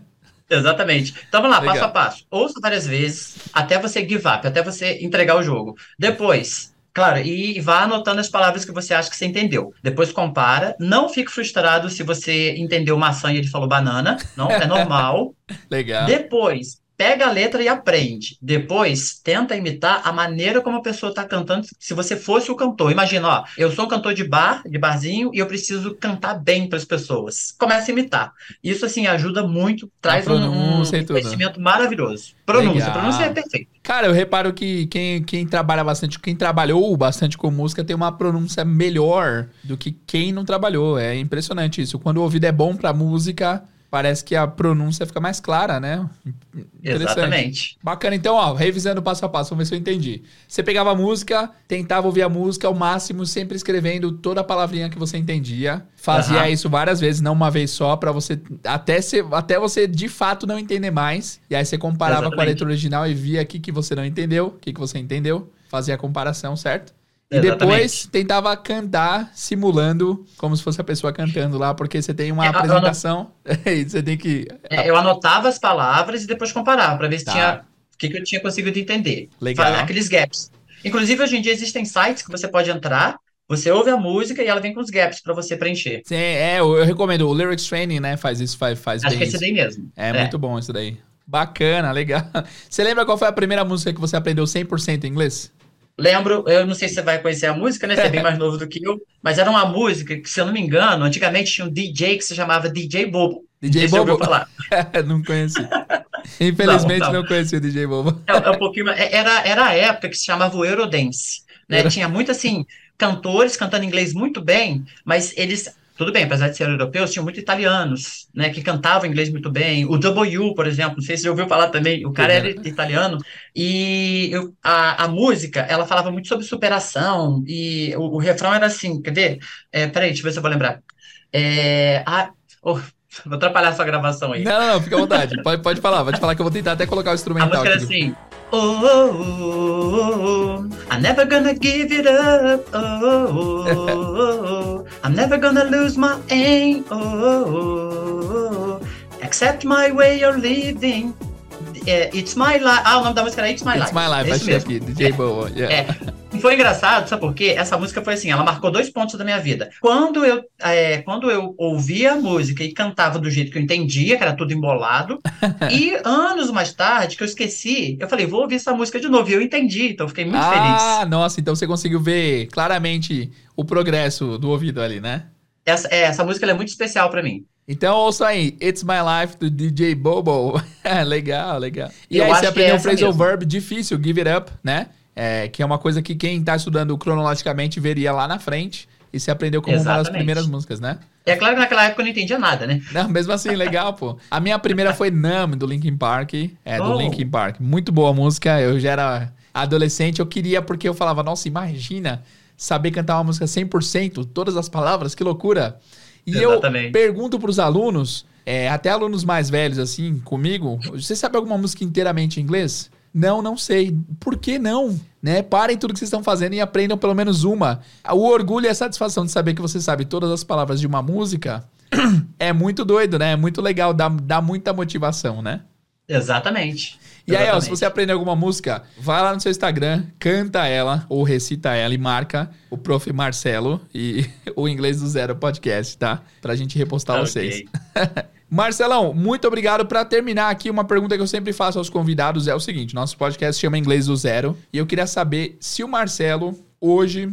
Exatamente. Então vamos lá, Legal. passo a passo. Ouça várias vezes até você give up, até você entregar o jogo. Depois, Claro, e vá anotando as palavras que você acha que você entendeu. Depois compara. Não fique frustrado se você entendeu maçã e ele falou banana. Não, é [LAUGHS] normal. Legal. Depois, pega a letra e aprende. Depois, tenta imitar a maneira como a pessoa está cantando, se você fosse o cantor. Imagina, ó, eu sou um cantor de bar, de barzinho, e eu preciso cantar bem para as pessoas. Começa a imitar. Isso, assim, ajuda muito, traz um, um conhecimento maravilhoso. Pronúncia, Legal. pronúncia é perfeito. Cara, eu reparo que quem, quem trabalha bastante, quem trabalhou bastante com música tem uma pronúncia melhor do que quem não trabalhou. É impressionante isso. Quando o ouvido é bom para música, parece que a pronúncia fica mais clara, né? Exatamente. Bacana. Então, ó, revisando passo a passo, vamos ver se eu entendi. Você pegava a música, tentava ouvir a música ao máximo, sempre escrevendo toda a palavrinha que você entendia. Fazia uhum. isso várias vezes, não uma vez só, para você até, ser, até você de fato não entender mais. E aí você comparava Exatamente. com a letra original e via o que, que você não entendeu, o que, que você entendeu. Fazia a comparação, certo? E depois tentava cantar simulando como se fosse a pessoa cantando lá, porque você tem uma é, apresentação [LAUGHS] e você tem que. É, eu anotava as palavras e depois comparava para ver se tá. tinha o que, que, eu tinha conseguido entender. Legal. Aqueles gaps. Inclusive, hoje em dia existem sites que você pode entrar, você ouve a música e ela vem com os gaps para você preencher. Sim, é, eu, eu, recomendo. O Lyrics Training, né? Faz isso, faz, faz Acho bem. que é esse daí mesmo. É, é, muito bom isso daí. Bacana, legal. [LAUGHS] Você lembra qual foi a primeira música que você aprendeu 100% em inglês? Lembro, eu não sei se você vai conhecer a música, né? Você é bem mais novo do que eu, mas era uma música que, se eu não me engano, antigamente tinha um DJ que se chamava DJ Bobo. DJ Bobo? Você falar. [LAUGHS] não conheci. Infelizmente não, não. não conheci o DJ Bobo. É, é um pouquinho, é, era, era a época que se chamava o Eurodance. Né? Era... Tinha muito assim, cantores cantando inglês muito bem, mas eles tudo bem, apesar de ser europeus, tinham muito italianos, né, que cantavam inglês muito bem. O W, por exemplo, não sei se você ouviu falar também, o cara era italiano. E eu, a, a música, ela falava muito sobre superação, e o, o refrão era assim, quer ver? É, peraí, deixa eu ver se eu vou lembrar. É, a, oh, vou atrapalhar essa gravação aí. Não, não, fica à vontade. pode, pode falar, pode falar que eu vou tentar até colocar o instrumental. A música era assim... Oh, oh, oh, oh, I'm never gonna give it up. Oh, oh, oh. I'm never gonna lose my aim. Oh, accept my way of living. É, It's My Life. Ah, o nome da música era It's My Life. It's My Life, achei aqui, DJ é, Boa. Yeah. É. E foi engraçado, sabe por quê? Essa música foi assim, ela marcou dois pontos da minha vida. Quando eu, é, quando eu ouvia a música e cantava do jeito que eu entendia, que era tudo embolado, [LAUGHS] e anos mais tarde, que eu esqueci, eu falei, vou ouvir essa música de novo. E eu entendi, então eu fiquei muito ah, feliz. Ah, nossa, então você conseguiu ver claramente o progresso do ouvido ali, né? Essa, é, essa música é muito especial para mim. Então ouça aí, It's My Life do DJ Bobo. [LAUGHS] legal, legal. E aí você aprendeu é um phrasal mesmo. verb difícil, give it up, né? É, que é uma coisa que quem está estudando cronologicamente veria lá na frente. E se aprendeu como Exatamente. uma das primeiras músicas, né? É claro que naquela época eu não entendia nada, né? Não, mesmo assim, legal, pô. A minha primeira foi Numb, do Linkin Park. É, do oh. Linkin Park. Muito boa música. Eu já era adolescente, eu queria porque eu falava, nossa, imagina saber cantar uma música 100%, todas as palavras, que loucura. E Exatamente. eu pergunto para os alunos, é, até alunos mais velhos assim, comigo, você sabe alguma música inteiramente em inglês? Não, não sei. Por que não? Né? Parem tudo que vocês estão fazendo e aprendam pelo menos uma. O orgulho e a satisfação de saber que você sabe todas as palavras de uma música [CLEARS THROAT] é muito doido, né? É muito legal, dá, dá muita motivação, né? Exatamente. E Exatamente. aí, ó, se você aprender alguma música, vai lá no seu Instagram, canta ela ou recita ela e marca o Prof. Marcelo e [LAUGHS] o Inglês do Zero Podcast, tá? Pra gente repostar okay. vocês. [LAUGHS] Marcelão, muito obrigado. Para terminar aqui, uma pergunta que eu sempre faço aos convidados é o seguinte: nosso podcast chama Inglês do Zero. E eu queria saber se o Marcelo hoje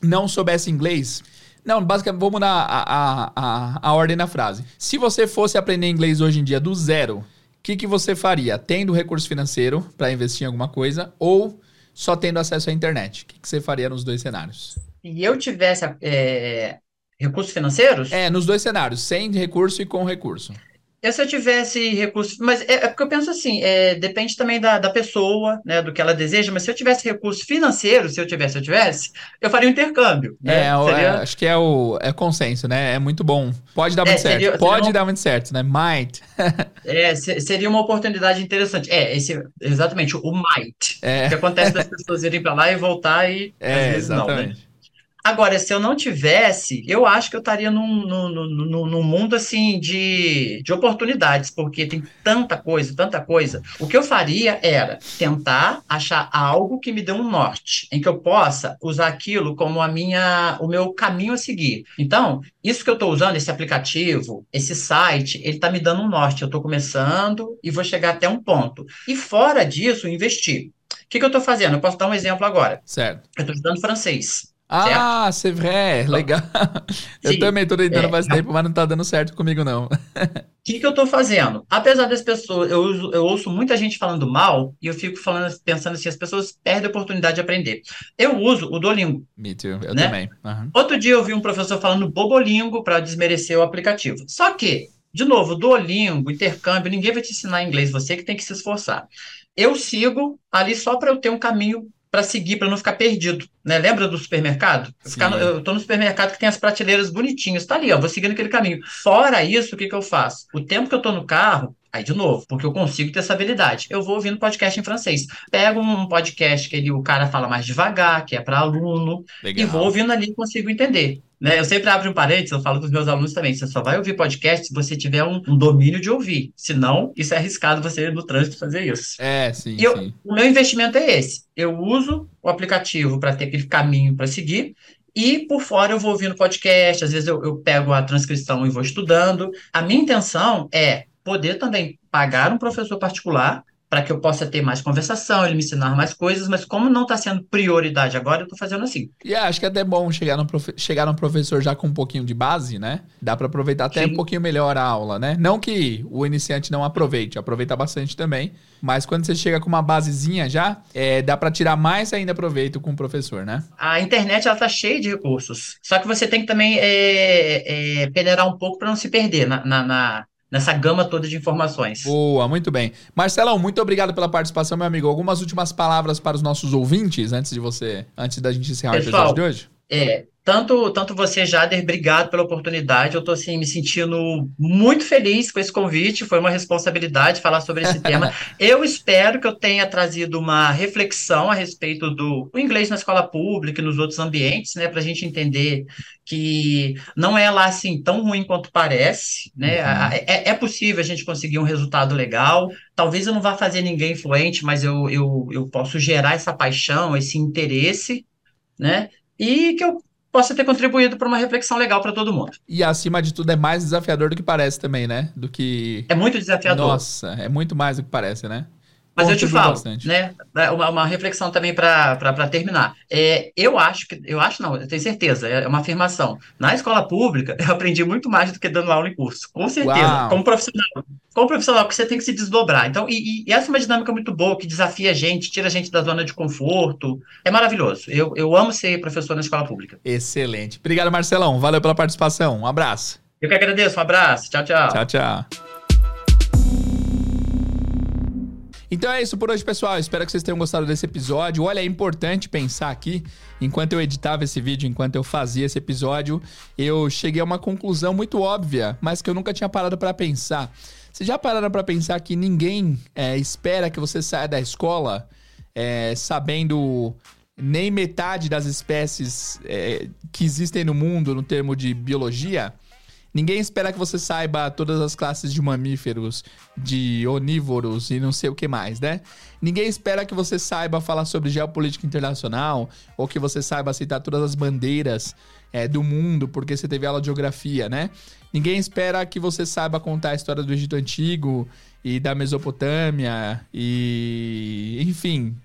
não soubesse inglês. Não, basicamente, vou mudar a, a, a, a ordem na frase. Se você fosse aprender inglês hoje em dia do zero, que, que você faria? Tendo recurso financeiro para investir em alguma coisa ou só tendo acesso à internet? O que, que você faria nos dois cenários? Se eu tivesse é, Recursos financeiros? É, nos dois cenários, sem recurso e com recurso. Eu, se eu tivesse recurso, mas é, é porque eu penso assim, é, depende também da, da pessoa, né, do que ela deseja, mas se eu tivesse recurso financeiro, se eu tivesse, se eu tivesse, eu faria um intercâmbio. Né? É, seria... é, acho que é o é consenso, né? É muito bom. Pode dar é, muito certo. Seria, Pode dar muito certo, né? Might. [LAUGHS] é, seria uma oportunidade interessante. É, esse, exatamente, o might. É. Que acontece das pessoas irem para lá e voltar e [LAUGHS] é, às vezes exatamente. não, né? Agora, se eu não tivesse, eu acho que eu estaria num, num, num, num, mundo assim de, de oportunidades, porque tem tanta coisa, tanta coisa. O que eu faria era tentar achar algo que me dê um norte, em que eu possa usar aquilo como a minha, o meu caminho a seguir. Então, isso que eu estou usando, esse aplicativo, esse site, ele está me dando um norte. Eu estou começando e vou chegar até um ponto. E fora disso, investir. O que, que eu estou fazendo? Eu posso dar um exemplo agora. Certo. Eu estou estudando francês. Ah, c'est vrai, legal. eu também tô tentando é, faz tempo, mas não tá dando certo comigo, não. [LAUGHS] O que, que eu tô fazendo? Apesar das pessoas, eu, eu ouço muita gente falando mal, e eu fico falando, pensando assim, as pessoas perdem a oportunidade de aprender. Eu uso o Duolingo. Me too, eu né? também. Uhum. Outro dia eu vi um professor falando Bobolingo para desmerecer o aplicativo. Só que, de novo, Duolingo, intercâmbio, ninguém vai te ensinar inglês, você que tem que se esforçar. Eu sigo ali só para eu ter um caminho para seguir, para não ficar perdido. Né? Lembra do supermercado? Eu, no, eu tô no supermercado que tem as prateleiras bonitinhas. Tá ali, ó, vou seguindo aquele caminho. Fora isso, o que, que eu faço? O tempo que eu tô no carro, Aí, de novo, porque eu consigo ter essa habilidade. Eu vou ouvindo podcast em francês. Pego um podcast que ele, o cara fala mais devagar, que é para aluno, Legal. e vou ouvindo ali e consigo entender. Né? Eu sempre abro um parênteses, eu falo com os meus alunos também. Você só vai ouvir podcast se você tiver um, um domínio de ouvir. Senão, isso é arriscado você no trânsito fazer isso. É, sim. E eu, sim. o meu investimento é esse. Eu uso o aplicativo para ter aquele caminho para seguir. E por fora eu vou ouvindo podcast, às vezes eu, eu pego a transcrição e vou estudando. A minha intenção é poder também pagar um professor particular para que eu possa ter mais conversação, ele me ensinar mais coisas, mas como não está sendo prioridade agora, eu estou fazendo assim. E acho que é até bom chegar no, profe chegar no professor já com um pouquinho de base, né? Dá para aproveitar até Sim. um pouquinho melhor a aula, né? Não que o iniciante não aproveite, aproveita bastante também, mas quando você chega com uma basezinha já, é, dá para tirar mais ainda proveito com o professor, né? A internet ela tá cheia de recursos, só que você tem que também é, é, peneirar um pouco para não se perder na, na, na nessa gama toda de informações. Boa, muito bem. Marcelão, muito obrigado pela participação, meu amigo. Algumas últimas palavras para os nossos ouvintes antes de você, antes da gente encerrar Pessoal, o episódio de hoje? É, tanto, tanto você, Jader, obrigado pela oportunidade. Eu estou assim, me sentindo muito feliz com esse convite. Foi uma responsabilidade falar sobre esse tema. [LAUGHS] Eu espero que eu tenha trazido uma reflexão a respeito do inglês na escola pública e nos outros ambientes, né? Para a gente entender que não é lá assim tão ruim quanto parece, né? Uhum. É, é, possível a gente conseguir um resultado legal. Talvez eu não vá fazer ninguém fluente, mas eu, eu, eu posso gerar essa paixão, esse interesse, né? E que eu possa ter contribuído para uma reflexão legal para todo mundo. E acima de tudo é mais desafiador do que parece também, né? Do que É muito desafiador. Nossa, é muito mais do que parece, né? Mas eu te falo, bastante. né? É uma, uma reflexão também para terminar. É, eu acho que, eu acho não, eu tenho certeza, é uma afirmação. Na escola pública, [LAUGHS] eu aprendi muito mais do que dando aula em curso, com certeza. Uau. Como profissional, como profissional, porque você tem que se desdobrar. Então, e, e, essa é uma dinâmica muito boa, que desafia a gente, tira a gente da zona de conforto. É maravilhoso. Eu, eu amo ser professor na escola pública. Excelente. Obrigado, Marcelão. Valeu pela participação. Um abraço. Eu que agradeço. Um abraço. Tchau, tchau. Tchau, tchau. Então é isso por hoje, pessoal. Espero que vocês tenham gostado desse episódio. Olha, é importante pensar aqui, enquanto eu editava esse vídeo, enquanto eu fazia esse episódio, eu cheguei a uma conclusão muito óbvia, mas que eu nunca tinha parado para pensar. Vocês já pararam para pensar que ninguém é, espera que você saia da escola é, sabendo nem metade das espécies é, que existem no mundo no termo de biologia? Ninguém espera que você saiba todas as classes de mamíferos, de onívoros e não sei o que mais, né? Ninguém espera que você saiba falar sobre geopolítica internacional ou que você saiba citar todas as bandeiras é, do mundo porque você teve aula de geografia, né? Ninguém espera que você saiba contar a história do Egito Antigo e da Mesopotâmia e. Enfim,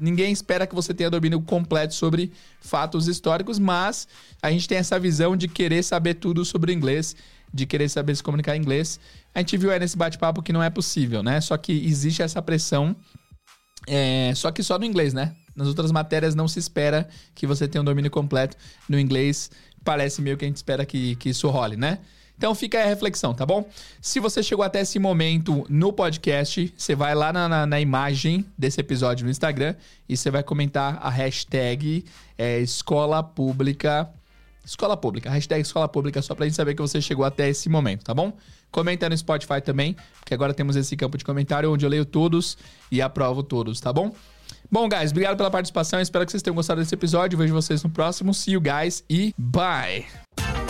ninguém espera que você tenha domínio completo sobre fatos históricos, mas a gente tem essa visão de querer saber tudo sobre inglês, de querer saber se comunicar em inglês. A gente viu aí nesse bate-papo que não é possível, né? Só que existe essa pressão, é... só que só no inglês, né? Nas outras matérias não se espera que você tenha um domínio completo. No inglês parece meio que a gente espera que, que isso role, né? Então fica aí a reflexão, tá bom? Se você chegou até esse momento no podcast, você vai lá na, na, na imagem desse episódio no Instagram e você vai comentar a hashtag é, Escola Pública. Escola Pública, hashtag Escola Pública, só pra gente saber que você chegou até esse momento, tá bom? Comenta no Spotify também, porque agora temos esse campo de comentário onde eu leio todos e aprovo todos, tá bom? Bom, guys, obrigado pela participação. Espero que vocês tenham gostado desse episódio. Vejo vocês no próximo. See you guys e bye!